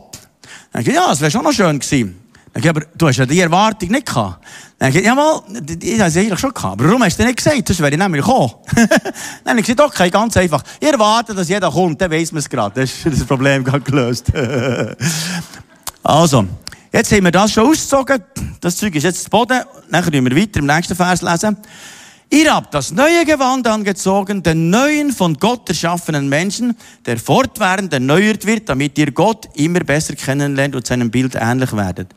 Dann ich, ja, es wäre schon noch schön gewesen. Ich, aber du hast ja die Erwartung nicht gehabt. Dann ich, ja mal, ich habe sie eigentlich schon gehabt. Aber warum hast du nicht gesagt? Sonst wäre ich nämlich gekommen. dann habe ich gesagt, okay, ganz einfach. Ich erwarte, dass jeder kommt, dann weiss man es gerade. Das ist das Problem gerade gelöst. also, jetzt haben wir das schon ausgezogen. Das Zeug ist jetzt zu Boden. Dann können wir weiter im nächsten Vers lesen. Ihr habt das neue Gewand angezogen, den neuen von Gott erschaffenen Menschen, der fortwährend erneuert wird, damit ihr Gott immer besser kennenlernt und seinem Bild ähnlich werdet.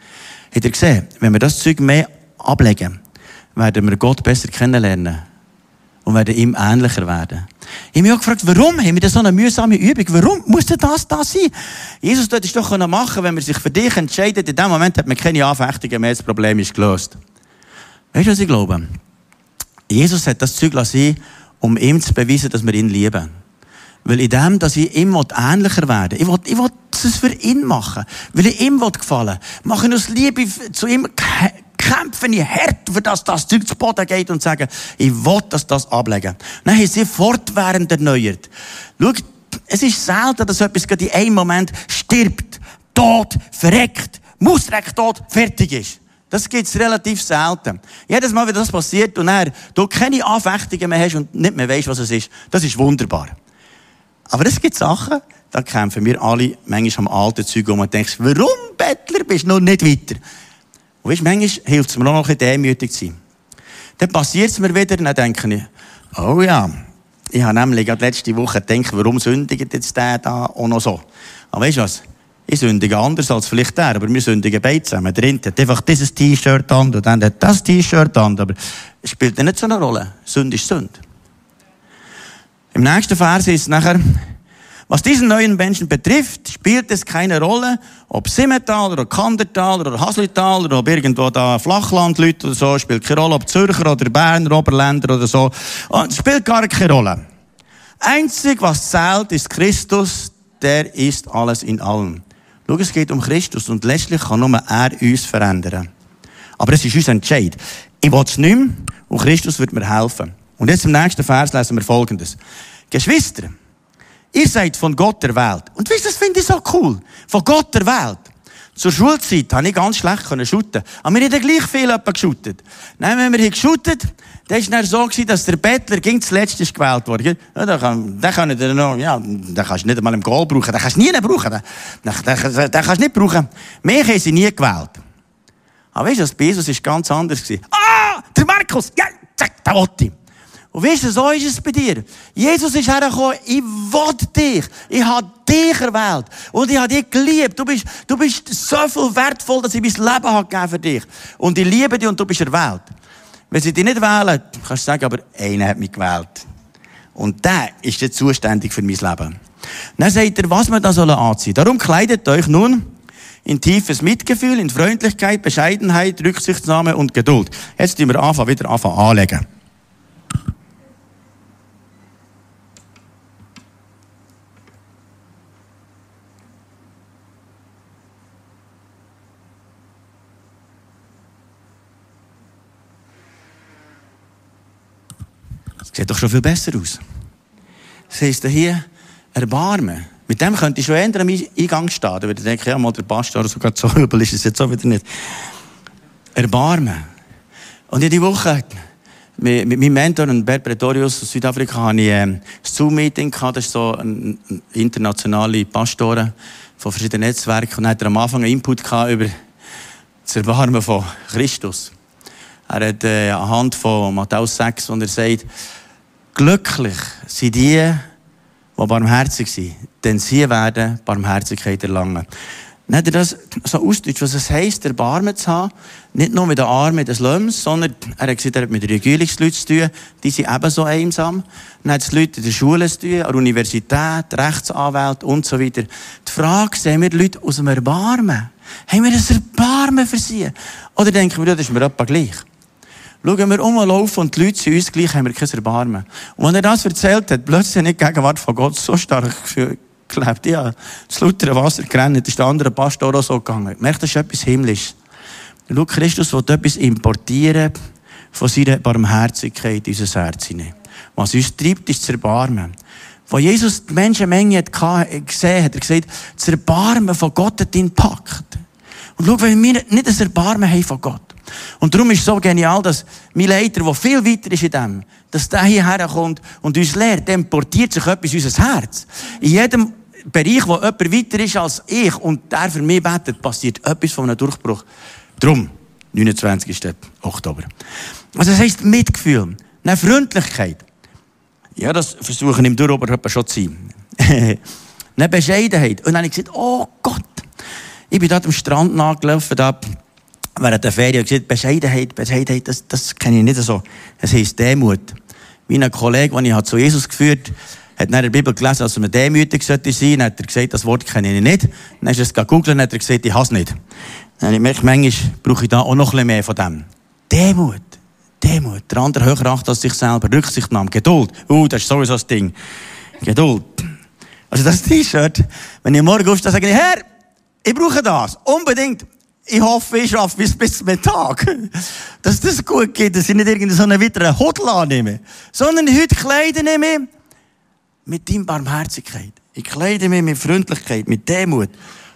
Habt ihr gesehen, wenn wir das Zeug mehr ablegen, werden wir Gott besser kennenlernen und werden ihm ähnlicher werden. Ich habe mich auch gefragt, warum haben wir das so eine mühsame Übung? Warum muss das da sein? Jesus dort es doch machen wenn man sich für dich entscheidet. In dem Moment hat man keine Anfechtungen mehr, das Problem ist gelöst. Weißt du, was ich glaube? Jesus hat das Zeug lassen, um ihm zu beweisen, dass wir ihn lieben. Weil in dem, dass ich ihm ähnlicher werden will, ich will, ich will es für ihn machen, weil ich ihm gefallen will, mache ich aus Liebe zu ihm, kämpfe ich hart, für dass das Zeug zu Boden geht und sage, ich will, dass das ablegen. Dann haben sie fortwährend erneuert. Schau, es ist selten, dass etwas gerade in einem Moment stirbt, tot, verreckt, muss tot, fertig ist. Das gibt's relativ selten. Jedes Mal, wenn das passiert und er, du keine Anfechtungen mehr hast und nicht mehr weißt, was es ist, das ist wunderbar. Aber es gibt Sachen, da kämpfen wir alle manchmal am alten Zeug um und denkst, warum, Bettler, bist du noch nicht weiter? Und weißt, manchmal hilft es mir auch noch ein bisschen demütig zu sein. Dann passiert es mir wieder und dann denke ich, oh ja, ich habe nämlich gerade letzte Woche gedacht, warum sündigt jetzt der da auch noch so? Aber weißt du was? Ich sündige anders als vielleicht der, aber wir sündigen beide zusammen. Der eine hat einfach dieses T-Shirt an und dann hat das T-Shirt an, aber es spielt nicht so eine Rolle. Sünde ist Sünde. Im nächsten Vers ist nachher, was diesen neuen Menschen betrifft, spielt es keine Rolle, ob Simmental oder Kandertal oder Haslital oder ob irgendwo da Flachlandleute oder so, spielt keine Rolle, ob Zürcher oder Berner, Oberländer oder so, es spielt gar keine Rolle. Einzig, was zählt, ist Christus, der ist alles in allem. Schau, es geht um Christus und letztlich kann nur er uns verändern. Aber es ist unser Entscheid. Ich will es nicht mehr und Christus wird mir helfen. Und jetzt im nächsten Vers lesen wir Folgendes. Geschwister, ihr seid von Gott erwählt. Und wisst das finde ich so cool. Von Gott erwählt. Zur Schulzeit habe ich ganz schlecht shooten. Aber wir haben gleich viel geschootet. Nein, wenn wir hier geschootet, dann war es so, gewesen, dass der Bettler ging zuletzt gewählt wurde. Ja, den kann, den kann ich noch, ja, den kannst du nicht einmal im Goal brauchen. Den kannst du nie brauchen. Den, den, den, den kannst du nicht brauchen. Mich haben sie nie gewählt. Aber weißt du, bei Jesus ist ganz anders gewesen. Ah, der Markus! Ja, zack, der wollte ich. Und weißt du, so ist es bei dir. Jesus ist hergekommen, ich will dich. Ich habe dich erwählt. Und ich habe dich geliebt. Du bist, du bist so viel wertvoll, dass ich mein Leben habe für dich. Und ich liebe dich und du bist erwählt. Wenn sie dich nicht wählen, kannst du sagen, aber einer hat mich gewählt. Und der ist jetzt zuständig für mein Leben. Dann sagt er, was man da soll anziehen. Darum kleidet euch nun in tiefes Mitgefühl, in Freundlichkeit, Bescheidenheit, Rücksichtnahme und Geduld. Jetzt tun wir anfangen, wieder anfangen anlegen. Sieht doch schon viel besser aus. Das heisst hier, Erbarmen. Mit dem könnte ich schon eher am Eingang stehen. Da würde ich denken, ja, mal der Pastor, sogar so übel ist es jetzt auch wieder nicht. Erbarmen. Und in die Woche, mit, mit meinem Mentor, Bert Pretorius aus Südafrika, hatte ich ähm, ein Zoom-Meeting gehabt. Das ist so ein, ein internationale Pastoren von verschiedenen Netzwerken. Und dann hat er am Anfang einen Input gehabt über das Erbarmen von Christus. Er hat äh, anhand von Matthäus 6, wo er sagt, Glücklich sind die, die barmherzig sind, denn sie werden Barmherzigkeit erlangen. Hat er das so ausgedrückt, was es heisst, Erbarmen zu haben. Nicht nur mit den Armen des Löms, sondern er hat gesagt, er hat mit Regierungsleuten zu tun, die sind ebenso einsam. Dann hat es Leute in der Schule zu tun, an der Universität, Rechtsanwälte und so weiter. Die Frage, sehen wir Leute aus dem Erbarmen? Haben wir ein Erbarmen für sie? Oder denken wir, das ist mir etwa gleich? Schauen wir umlaufen und die Leute sind uns gleich, haben wir kein Erbarmen. Und wenn er das erzählt hat, plötzlich nicht die Gegenwart von Gott so stark gelebt. Ja, das lautere Wasser gerannt, ist der andere Pastor auch so gegangen. Merkt, das ist etwas himmlisch. Schau, Christus will etwas importieren von seiner Barmherzigkeit in unser Herz hinein. Was uns treibt, ist das Erbarmen. Wo Jesus die Menschenmenge hat gesehen hat, er gesagt, das Erbarmen von Gott hat ihn gepackt. Und schau, wenn wir nicht das Erbarmen haben von Gott, und darum ist es so genial, dass mein Leiter, der viel weiter ist in dem, dass der hierher kommt und uns lehrt, dem portiert sich etwas in unser Herz. In jedem Bereich, wo jemand weiter ist als ich und der für mich betet, passiert etwas von einem Durchbruch. Darum, 29. Oktober. Also das heisst Mitgefühl. Dann Freundlichkeit. Ja, das versuche ich im Durchrober schon zu sein. Dann Bescheidenheit. Und dann habe ich gesagt, oh Gott. Ich bin dort am Strand nachgelaufen, da während der Ferien gesagt, Bescheidenheit, Bescheidenheit, das, das kenne ich nicht so. Es heisst Demut. Wie ein Kollege, den ich zu Jesus geführt habe, hat in der Bibel gelesen, dass man demütig sollte sein. Dann hat er gesagt, das Wort kenne ich nicht. Dann ist er es gegoogelt und hat er gesagt, ich hasse nicht. Dann habe ich manchmal brauche ich da auch noch ein bisschen mehr von dem. Demut. Demut. Der andere höher achtet als sich selber. Rücksichtnahme. Geduld. Uh, das ist sowieso das Ding. Geduld. Also das T-Shirt, wenn ich morgen aufstehe, sage ich, Herr, ich brauche das. Unbedingt. Ich hoffe, ich schaffe bis, bis Mittag. Dass das gut geht, dass ich nicht irgendeine so eine weiteren Hodel annehme. Sondern heute kleide ich mich mit deiner Barmherzigkeit. Ich kleide mich mit Freundlichkeit, mit Demut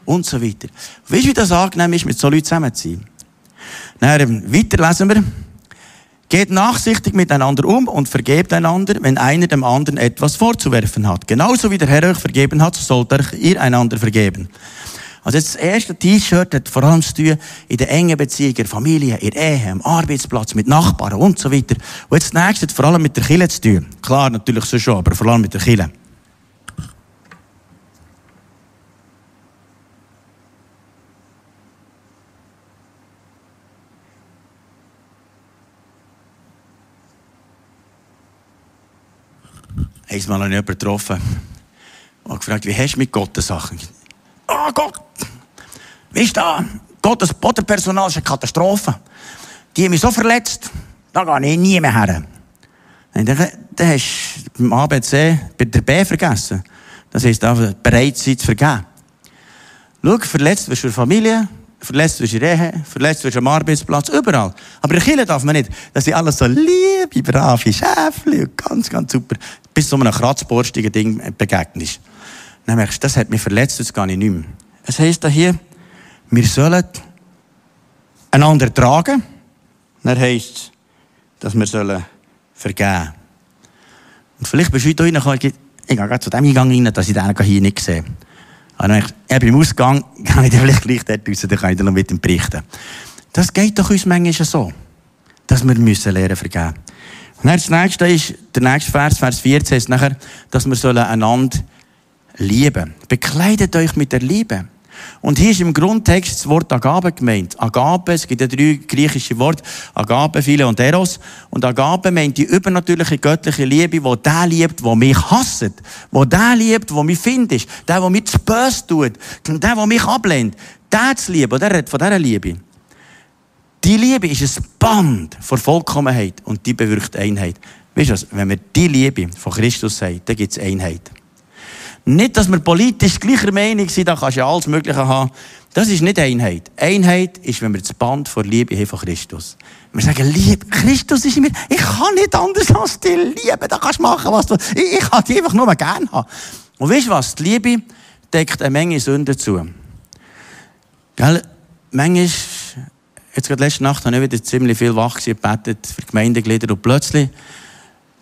und so weiter. Weißt du, wie das angenehm ist, mit so Leuten zusammen zu sein? Dann, weiter lesen wir. Geht nachsichtig miteinander um und vergebt einander, wenn einer dem anderen etwas vorzuwerfen hat. Genauso wie der Herr euch vergeben hat, so sollt ihr einander vergeben. Also das erste T-Shirt hat vor allem zu tun in der engen Beziehung, in der Familie, in der Ehe, am Arbeitsplatz, mit Nachbarn und so weiter. Und jetzt das nächste hat vor allem mit der Kille zu tun. Klar, natürlich so schon, aber vor allem mit der Kille. Einmal habe ich jemanden getroffen und gefragt, wie hast du mit Gott Sachen? Oh Gott! Weißt du, Gottes Bodenpersonal ist eine Katastrophe. Die haben mich so verletzt, da gehe ich nie mehr her. Und dann, hast du beim ABC bei der B vergessen. Das heisst, bereit sein zu vergeben. Schau, verletzt wirst du in der Familie, verletzt wirst du in der Ehe, verletzt wirst du am Arbeitsplatz, überall. Aber in Kirche darf man nicht. Das sind alles so liebe, brave Schäfchen ganz, ganz super. Bis zu einem kratzborstigen Ding begegnest. Dann merkst du, das hat mich verletzt, das gar nicht mehr. Es heisst hier, wir sollen einander tragen. Dann heisst es, dass wir sollen vergeben. Und vielleicht bist du heute reingekommen, ich gehe gerade zu dem Eingang rein, dass ich den hier nicht sehe. Aber dann ich, beim Ausgang kann ich dir vielleicht gleich dort raus, dann kann ich dir noch mit ihm berichten. Das geht doch uns manchmal so, dass wir müssen lernen vergeben. Und dann das nächste ist, der nächste Vers, Vers 14, ist nachher, dass wir sollen einander lieben. Bekleidet euch mit der Liebe. Und hier ist im Grundtext das Wort Agape gemeint. Agape, es gibt ja drei griechische Worte. Agape, Phile und Eros. Und Agape meint die übernatürliche göttliche Liebe, wo der liebt, wo mich hasst. Wo der liebt, wo mich findet. Der, der mir zu böse tut. Der, der mich ablehnt. Der zu lieben. Der redet von dieser Liebe. Die Liebe ist ein Band von Vollkommenheit. Und die bewirkt Einheit. Weißt du was? Wenn wir die Liebe von Christus sagen, dann gibt es Einheit. Nicht, dass wir politisch gleicher Meinung sind, da kannst du ja alles Mögliche haben. Das ist nicht Einheit. Einheit ist, wenn wir das Band vor Liebe haben von Christus. Wir sagen, Liebe, Christus ist in mir. Ich kann nicht anders als dich lieben. Da kannst du machen, was du Ich, ich kann dich einfach nur gerne haben. Und weißt du was? Die Liebe deckt eine Menge Sünden zu. Gell? Manchmal, jetzt gerade letzte Nacht, habe ich wieder ziemlich viel wach gebetet für Gemeindeglieder und plötzlich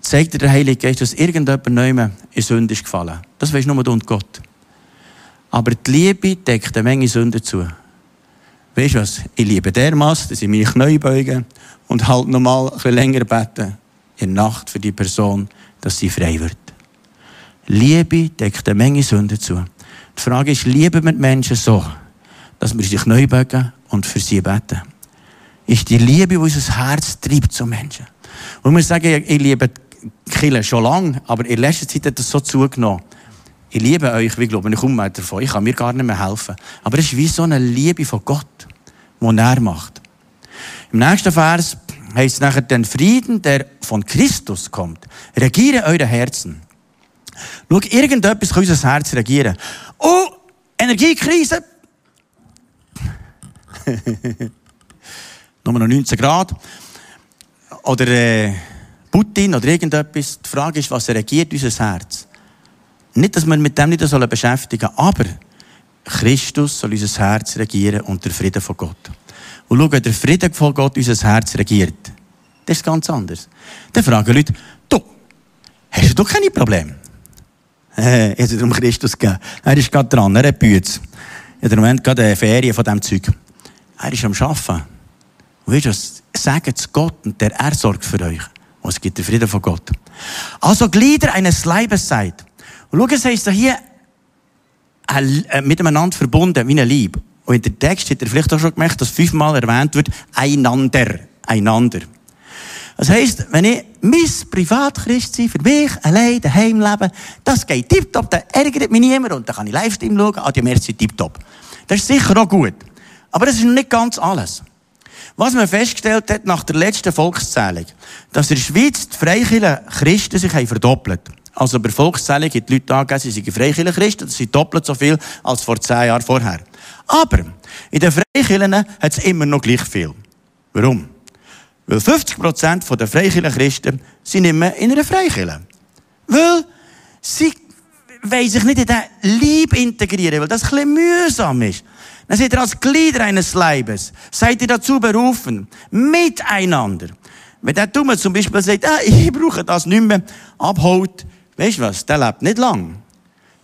zeigt dir der Heilige Geist, dass irgendjemand neu in Sünde ist gefallen. Das weisst nur du und Gott. Aber die Liebe deckt eine Menge Sünden zu. Weißt du was? Ich liebe dermaßen, dass ich mich neu beuge und halt nochmal ein bisschen länger bete in der Nacht für die Person, dass sie frei wird. Liebe deckt eine Menge Sünden zu. Die Frage ist, lieben wir die Menschen so, dass wir sich neu beugen und für sie beten? Ist die Liebe, die unser Herz treibt zu Menschen? Und wir sagen, ich liebe Kille schon lange, aber in letzter Zeit hat das so zugenommen. Ich liebe euch, wie glaube ich, komme davon. Ich kann mir gar nicht mehr helfen. Aber es ist wie so eine Liebe von Gott, die er macht. Im nächsten Vers heißt es nachher, den Frieden, der von Christus kommt, regiere eure Herzen. Schau, irgendetwas kann unser Herz regieren. Oh, Energiekrise. Nur noch 19 Grad. Oder, äh, Putin oder irgendetwas. Die Frage ist, was regiert unser Herz? Nicht, dass wir mit dem nicht beschäftigen sollen, aber Christus soll unser Herz regieren und der Frieden von Gott. Und schau, der Frieden von Gott unser Herz regiert, das ist ganz anders. Dann fragen Leute, du, hast du keine Probleme? Äh, ich habe um Christus gegeben. Er ist gerade dran, er hat Bütz. In dem Moment gerade eine Ferien von diesem Zeug. Er ist am Arbeiten. Und weißt du was? Sagt es Gott und der, er sorgt für euch. Und es gibt den Frieden von Gott. Also Glieder eines Leibes seid. Und schau, es heisst hier, äh, miteinander verbunden, wie ein Lieb. Und in der Text hat er vielleicht auch schon gemerkt, dass fünfmal erwähnt wird, einander, einander. Das heisst, wenn ich mein Privatchrist sein, für mich allein daheim leben, das geht tiptop, da ärgert mich niemand und dann kann ich Livestream schauen, ah, die Merci tiptop. Das ist sicher auch gut. Aber das ist nicht ganz alles. Was man festgestellt hat nach der letzten Volkszählung, dass in der Schweiz die Freikirchen Christen sich haben verdoppelt. Also bei Volkszählung hat die Leute angegeben, sie sind Freikirchen Christen, das sind doppelt so viel als vor zehn Jahren vorher. Aber in den Freikirchen hat es immer noch gleich viel. Warum? Weil 50% der Freikirchen Christen sind mehr in einer Freikirche. Weil sie sich nicht in den Lieb integrieren, weil das ein bisschen mühsam ist. Dann seid ihr als Glieder eines Leibes, seid ihr dazu berufen, miteinander. Wenn der Dumme zum Beispiel sagt, ah, ich brauche das nicht mehr, abholt, weißt du was, der lebt nicht lang.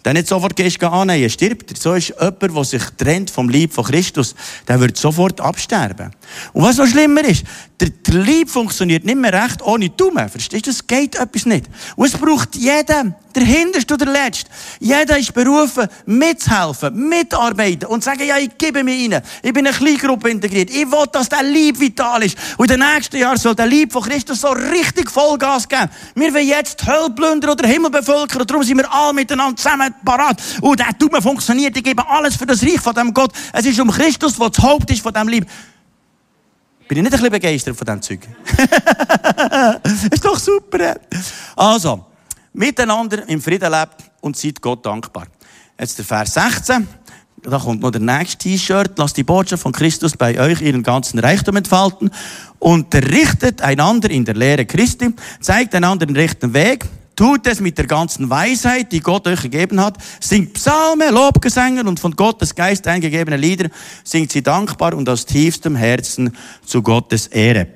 Der nicht sofort gehst annehmen, stirbt. So ist jemand, der sich trennt vom Lieb von Christus, der wird sofort absterben. Und was noch schlimmer ist, der, der Lieb funktioniert nicht mehr recht ohne Dumme. Verstehst du? Es geht etwas nicht. Und es braucht jeden, der Hinterste oder der Letzte. Jeder ist berufen, mitzuhelfen, mitarbeiten und sagen, ja, ich gebe mir rein. Ich bin in eine Kleingruppe integriert. Ich will, dass der Lieb vital ist. Und in den nächsten Jahren soll der Lieb von Christus so richtig Vollgas geben. Wir wollen jetzt die Hölle plündern oder Himmel bevölkern. Darum sind wir alle miteinander zusammen parat. Und der Dumme funktioniert. Ich gebe alles für das Reich von dem Gott. Es ist um Christus, der das Haupt ist von dem Lieb. Bin ich nicht ein bisschen begeistert von diesem Zeug? ist doch super. Also, miteinander im Frieden lebt und seid Gott dankbar. Jetzt der Vers 16. Da kommt noch der nächste T-Shirt. Lasst die Botschaft von Christus bei euch ihren ganzen Reichtum entfalten. Unterrichtet einander in der Lehre Christi. Zeigt einander den rechten Weg. Tut es mit der ganzen Weisheit, die Gott euch gegeben hat. Singt Psalme, Lobgesänge und von Gottes Geist eingegebene Lieder. Singt sie dankbar und aus tiefstem Herzen zu Gottes Ehre.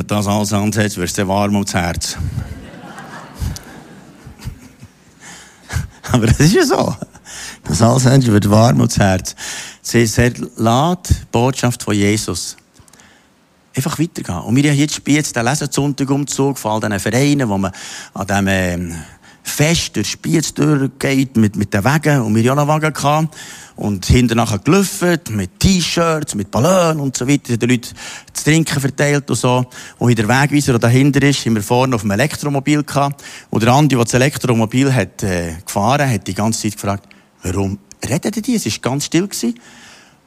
Wenn du das alles ansetzt, wirst du warm ums Herz. Aber das ist ja so. Das alles wird warm ums Herz. Sie lad die Botschaft von Jesus einfach weitergehen. Und wir haben jetzt Spiez, den Lesensonntagumzug von all diesen Vereinen, wo man an diesem ähm, Fest durch Spiez durchgeht mit, mit den Wegen. Und wir hatten auch noch Wagen. Gehabt und hinter nachher gelüftet, mit T-Shirts, mit Ballonen und so weiter, den Leuten zu trinken verteilt und so. Und in der Wegweiser, der dahinter ist, haben wir vorne auf dem Elektromobil gehabt. Und der Andi, der das Elektromobil hat, äh, gefahren, hat die ganze Zeit gefragt, warum redet die? Es war ganz still. Gewesen.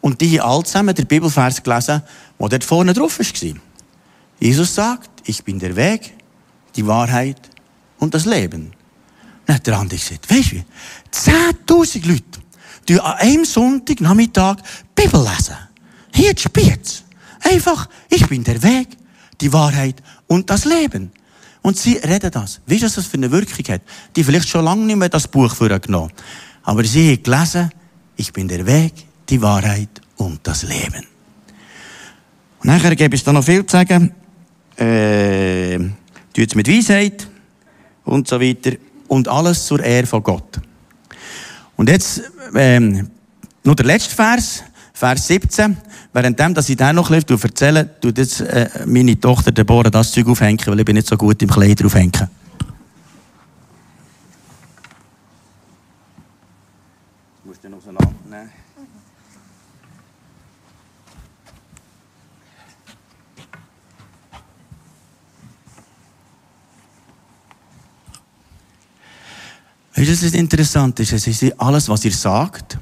Und die haben alle zusammen den Bibelvers gelesen, der dort vorne drauf war. Jesus sagt, ich bin der Weg, die Wahrheit und das Leben. Dann hat der Andi gesagt, weißt du wie? 10.000 Leute die an einem Sonntagnachmittag Bibel lesen. Hier Spiez. Einfach, ich bin der Weg, die Wahrheit und das Leben. Und sie reden das. Wie ist das für eine Wirkung hat? Die vielleicht schon lange nicht mehr das Buch vorgenommen. Aber sie haben gelesen, ich bin der Weg, die Wahrheit und das Leben. Und nachher gebe es da noch viel zu sagen. Äh, es mit Weisheit und so weiter. Und alles zur Ehre von Gott. Und jetzt ähm, nur der letzte Vers, Vers 17. Währenddem, dass ich den noch ein bisschen erzähle, tut jetzt äh, meine Tochter Deborah das Zeug aufhängen, weil ich bin nicht so gut im Kleider aufhängen. Ich muss den auseinandernehmen. Weißt du, was interessant ist? Es ist alles, was ihr sagt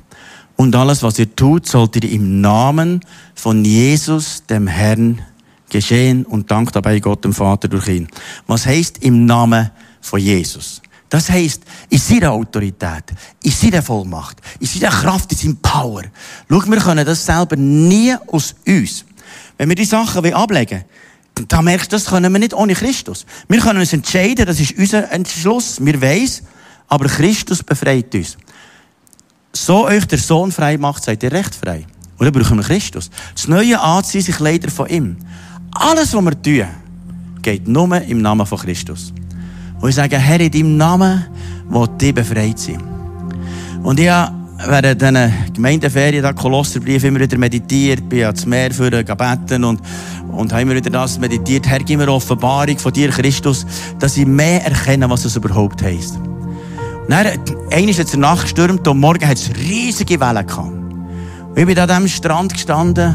und alles, was ihr tut, sollt ihr im Namen von Jesus, dem Herrn, geschehen und dankt dabei Gott, dem Vater, durch ihn. Was heißt im Namen von Jesus? Das heißt, in seiner Autorität, in seiner Vollmacht, in seiner Kraft, in seinem Power. Schau, wir können das selber nie aus uns. Wenn wir die Sachen ablegen wollen, dann merkst du, das können wir nicht ohne Christus. Wir können uns entscheiden, das ist unser Entschluss. Wir weiss, aber Christus befreit uns. So euch der Sohn frei macht, seid ihr recht frei. Und dann brauchen wir Christus. Das Neue anziehen sich leider von ihm. Alles, was wir tun, geht nur im Namen von Christus. Und ich sage, Herr, in deinem Namen will die befreit sein. Und ich habe während diesen Gemeindeferien, da Kolosserbrief, immer wieder meditiert, bin ans Meer für gebeten und, und habe immer wieder das meditiert. Herr, gib mir Offenbarung von dir, Christus, dass ich mehr erkenne, was es überhaupt heisst. Dann, einmal ist es Nacht gestürmt und morgen hat es riesige Wellen gehabt. Ich bin an diesem Strand gestanden,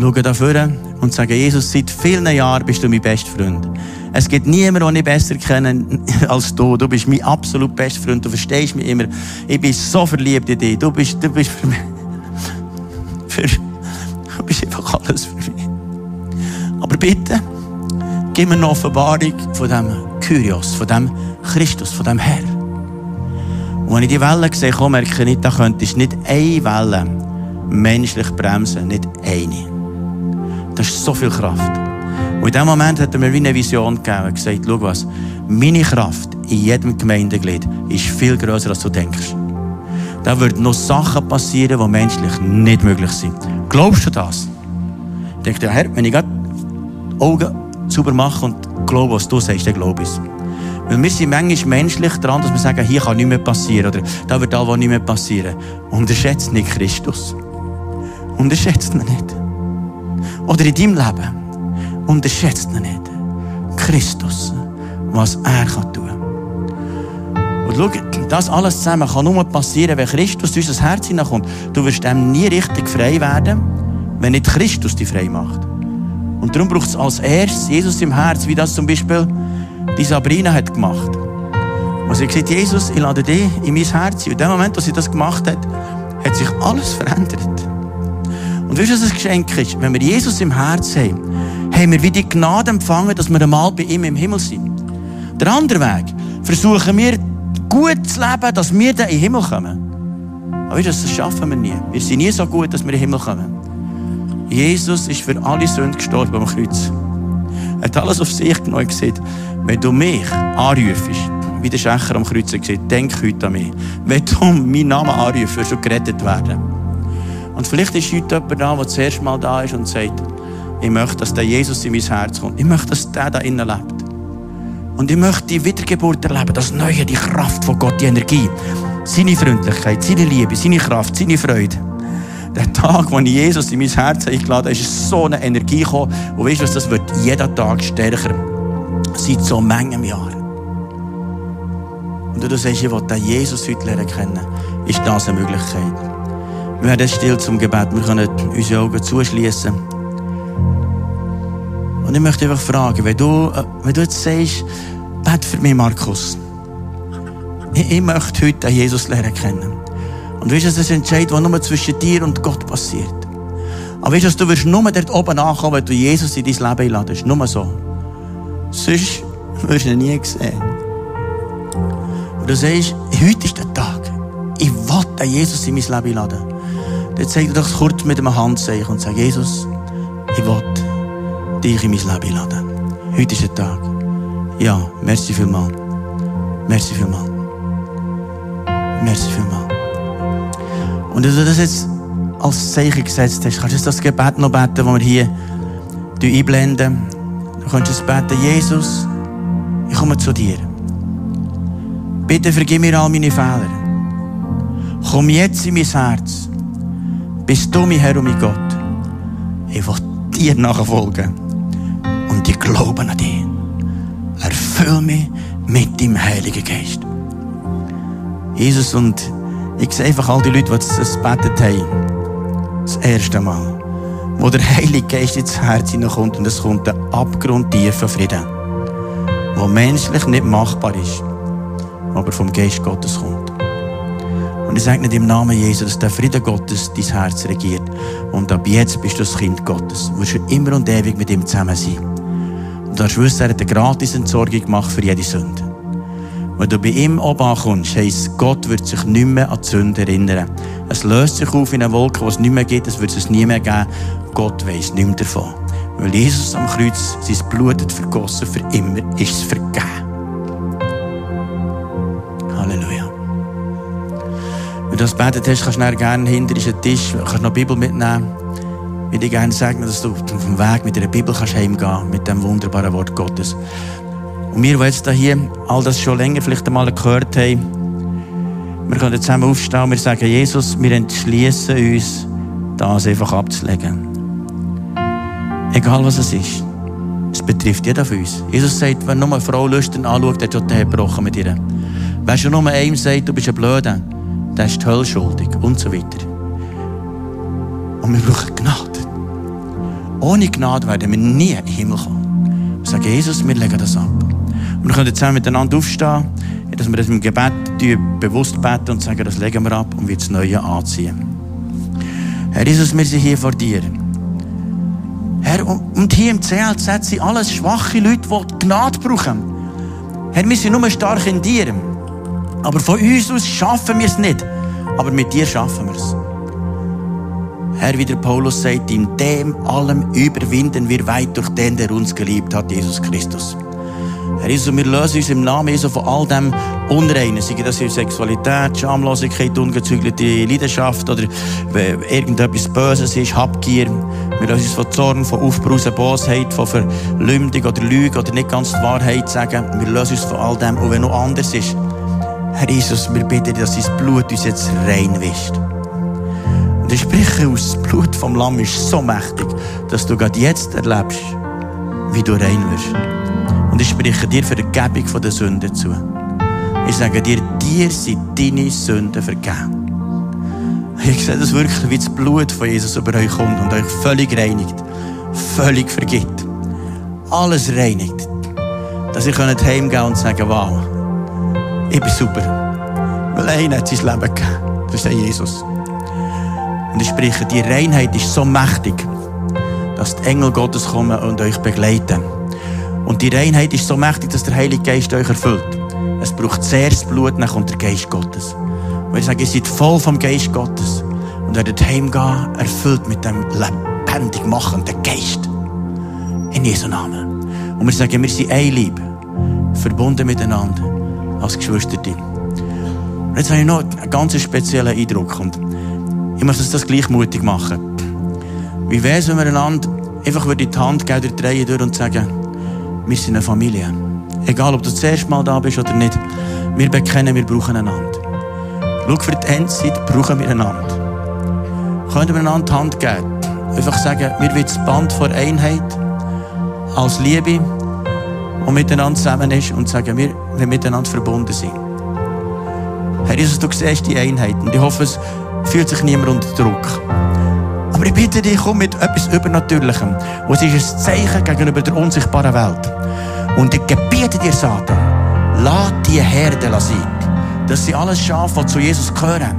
schaue da vorne und sage, Jesus, seit vielen Jahren bist du mein bester Freund. Es gibt niemanden, den ich besser kenne als du. Du bist mein absolut bester Freund. Du verstehst mich immer. Ich bin so verliebt in dich. Du bist, du bist für mich. Für, du bist einfach alles für mich. Aber bitte, gib mir eine Offenbarung von dem Kyrios, von dem Christus, von dem Herr. Wenn ich die Wellen sehe, merke ich, da könntest nicht eine Welle menschlich bremsen, nicht eine. Das ist so viel Kraft. Und in dem Moment hat er mir wie eine Vision gegeben und gesagt, schau was, meine Kraft in jedem Gemeindeglied ist viel größer, als du denkst. Da würden noch Sachen passieren, die menschlich nicht möglich sind. Glaubst du das? Ich denke, Herr, wenn ich die Augen sauber mache und glaube, was du sagst, dann glaube ich. Weil wir sind manchmal menschlich dran, dass wir sagen, hier kann nichts mehr passieren oder da wird all nicht mehr passieren. Unterschätzt nicht Christus. Unterschätzt ihn nicht. Oder in deinem Leben. Unterschätzt ihn nicht. Christus. Was er kann tun. Und schau, das alles zusammen kann nur passieren, wenn Christus in unser Herz hineinkommt. Du wirst dem nie richtig frei werden, wenn nicht Christus dich frei macht. Und darum braucht es als erstes Jesus im Herz, wie das zum Beispiel die Sabrina hat gemacht. Und sie hat gesagt, Jesus, ich lade dich in mein Herz. Und in dem Moment, wo sie das gemacht hat, hat sich alles verändert. Und weißt du, was das Geschenk ist? Wenn wir Jesus im Herz haben, haben wir wie die Gnade empfangen, dass wir einmal bei ihm im Himmel sind. Der andere Weg, versuchen wir gut zu leben, dass wir dann in den Himmel kommen. Aber weißt du, das schaffen wir nie. Wir sind nie so gut, dass wir in den Himmel kommen. Jesus ist für alle Sünden gestorben am Kreuz. Er hat alles auf sich genommen und gesagt, wenn du mich anrufst, wie der Schächer am Kreuz gesagt, denk heute an mich. Wenn du meinen Namen anrufst, wirst du gerettet werden. Und vielleicht ist heute jemand da, der das erste Mal da ist und sagt, ich möchte, dass der Jesus in mein Herz kommt. Ich möchte, dass der da innen lebt. Und ich möchte die Wiedergeburt erleben, das Neue, die Kraft von Gott, die Energie, seine Freundlichkeit, seine Liebe, seine Kraft, seine Freude. Der Tag, wo ich Jesus in mein Herz eingeladen habe, ist so eine Energie gekommen. Und weißt du das wird jeden Tag stärker. Seit so manchem Jahr. Und du sagst, ich will den Jesus heute lernen kennen, ist das eine Möglichkeit. Wir werden still zum Gebet. Wir können unsere Augen zuschließen. Und ich möchte einfach fragen, wenn du, äh, wenn du jetzt sagst, bet für mich, Markus. Ich, ich möchte heute Jesus lernen kennen. Und weißt du, das ist ein Entscheid, der nur zwischen dir und Gott passiert. Aber weißt du, du wirst nur dort oben ankommen, wenn du Jesus in dein Leben einladest. Nur so. Sonst wirst du ihn nie sehen. Und du sagst, heute ist der Tag. Ich will Jesus in mein Leben einladen. Dann zeig dir doch kurz mit einem Handzeichen und sag, Jesus, ich will dich in mein Leben einladen. Heute ist der Tag. Ja, merci vielmals. Merci vielmals. Merci vielmals. Und wenn du das jetzt als Zeichen gesetzt hast, kannst du das Gebet noch beten, das wir hier einblenden. Du kannst es beten, Jesus, ich komme zu dir. Bitte vergib mir all meine Fehler. Komm jetzt in mein Herz. Bist du mein Herr und mein Gott. Ich will dir nachfolgen. Und ich glaube an dich. Erfüll mich mit deinem Heiligen Geist. Jesus, und ich sehe einfach all die Leute, die das betet haben. Das erste Mal. Wo der Heilige Geist ins Herz hineinkommt und es kommt ein abgrundtiefer Frieden. Der menschlich nicht machbar ist, aber vom Geist Gottes kommt. Und ich sage nicht im Namen Jesus, dass der Frieden Gottes dein Herz regiert. Und ab jetzt bist du das Kind Gottes. Du wirst immer und ewig mit ihm zusammen sein. Und du darfst wissen, er hat eine gratis Entsorgung gemacht für jede Sünde. Wenn du bei ihm oben ankommst, heisst, Gott wird sich nicht mehr an die Sünde erinnern. Es löst sich auf in eine Wolke, die es nicht mehr gibt, es wird es nie mehr geben. Gott weiss nicht mehr davon. Weil Jesus am Kreuz sein Blut hat vergossen, für immer ist es vergeben. Halleluja. Wenn du das betet hast, kannst du gerne hinter den Tisch, kannst noch Bibel mitnehmen. Ich würde dir gerne sagen, dass du auf dem Weg mit der Bibel kannst heimgehen, mit dem wunderbaren Wort Gottes. Und wir, die jetzt hier all das schon länger vielleicht einmal gehört haben, wir können zusammen aufstehen und wir sagen, Jesus, wir entschließen uns, das einfach abzulegen. Egal was es ist. Es betrifft jeden von uns. Jesus sagt, wenn nur eine Frau Lüstern anschaut, hat schon der gebrochen mit ihr. Wenn schon nur einem sagt, du bist ein Blöder, der ist die Hölle schuldig und so weiter. Und wir brauchen Gnade. Ohne Gnade werden wir nie in den Himmel kommen. Wir sagen, Jesus, wir legen das ab. Und wir können zusammen miteinander aufstehen, dass wir das im Gebet bewusst beten und sagen, das legen wir ab und wir das Neue anziehen. Herr Jesus, wir sind hier vor dir. Herr, und hier im CLZ sind alles schwache Leute, die Gnade brauchen. Herr, wir sind nur stark in dir. Aber von uns aus schaffen wir es nicht. Aber mit dir schaffen wir es. Herr, wie der Paulus sagt, in dem allem überwinden wir weit durch den, der uns geliebt hat, Jesus Christus. Herr Jesus, wir lösen uns im Namen Jesu von all dem Unreinen, sei das in Sexualität, Schamlosigkeit, ungezügelte Leidenschaft oder irgendetwas Böses ist, Habgier. Wir lösen uns von Zorn, von Aufbrausen, Bosheit, von Verleumdung oder Lüge oder nicht ganz die Wahrheit sagen. Wir lösen uns von all dem. Und wenn noch anders ist, Herr Jesus, wir bitten dir, dass dein Blut uns jetzt rein wischt. Und ich spreche aus, das Blut vom Lamm ist so mächtig, dass du gerade jetzt erlebst, wie du rein wirst. Und ich spreche dir die Vergebung von der Sünde zu. Ich sage dir, dir sind deine Sünden vergeben. Ich sehe das wirklich, wie das Blut von Jesus über euch kommt und euch völlig reinigt, völlig vergibt. Alles reinigt. Dass ihr könnt heimgehen und sagen, wow, ich bin super. Weil einer hat sein Leben gegeben. Das ist der Jesus. Und ich spreche, die Reinheit ist so mächtig, dass die Engel Gottes kommen und euch begleiten. Und die Reinheit ist so mächtig, dass der Heilige Geist euch erfüllt. Es braucht zuerst das Blut, dann kommt der Geist Gottes. Und ich sage, ihr seid voll vom Geist Gottes. Und werdet heimgehen, erfüllt mit dem lebendig machenden Geist. In Jesu Namen. Und wir sagen, wir sind ein Liebe. Verbunden miteinander. Als Geschwister. Und jetzt habe ich noch einen ganz speziellen Eindruck. Und ich möchte das gleich mutig machen. Wie wäre es, wenn wir einander einfach in die Hand geben, drehen durch und sagen, wir sind eine Familie. Egal, ob du das erste Mal da bist oder nicht. Wir bekennen, wir brauchen einander. Schau, für die Endzeit brauchen wir einander. Können wir einander die Hand geben? Einfach sagen, wir wollen das Band vor Einheit als Liebe und miteinander zusammen ist und sagen, wir, wir miteinander verbunden sind. Herr Jesus, du siehst die Einheit und ich hoffe, es fühlt sich niemand unter Druck. Ich bitte dich, komm mit etwas Übernatürlichem. Und es ist ein Zeichen gegenüber der unsichtbaren Welt. Und ich gebiete dir, Satan, lass die Herde sein. Das sind alles Schafe, die zu Jesus gehören.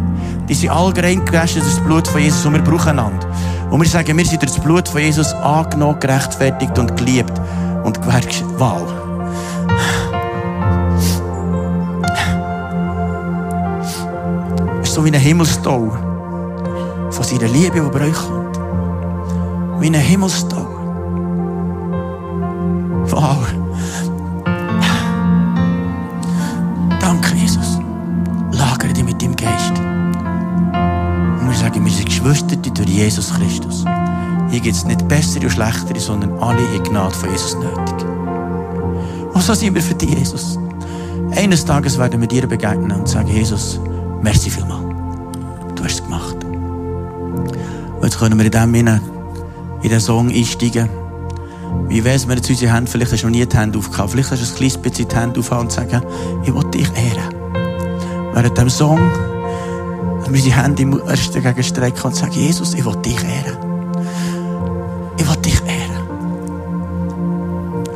Die sind alle gewaschen durch das Blut von Jesus und wir brauchen einander. Und wir sagen, wir sind durch das Blut von Jesus angenommen, gerechtfertigt und geliebt. Und gewerkt, wow. so wie ein Himmelstau von seiner Liebe, die bei euch kommt. Wie ein Himmelstau. Wow. Danke, Jesus. Lagere dich mit deinem Geist. Und wir sagen, wir sind Geschwister durch Jesus Christus. Hier gibt es nicht bessere und schlechtere, sondern alle in Gnade von Jesus nötig. Und so sind wir für dich, Jesus. Eines Tages werden wir dir begegnen und sagen, Jesus, merci vielmals. Du hast es gemacht. Und jetzt können wir in dem Sinne in den Song einsteigen. Wie wäre es, wenn jetzt unsere Hände, vielleicht hast du noch nie die Hände aufgehauen, vielleicht hast du ein kleines bisschen die Hände aufgehauen und sagen, ich will dich ehren. Während dem Song, wir unsere Hände im ersten gegenstrecken und sagen, Jesus, ich will dich ehren. Ich will dich ehren.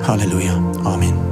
Halleluja. Amen.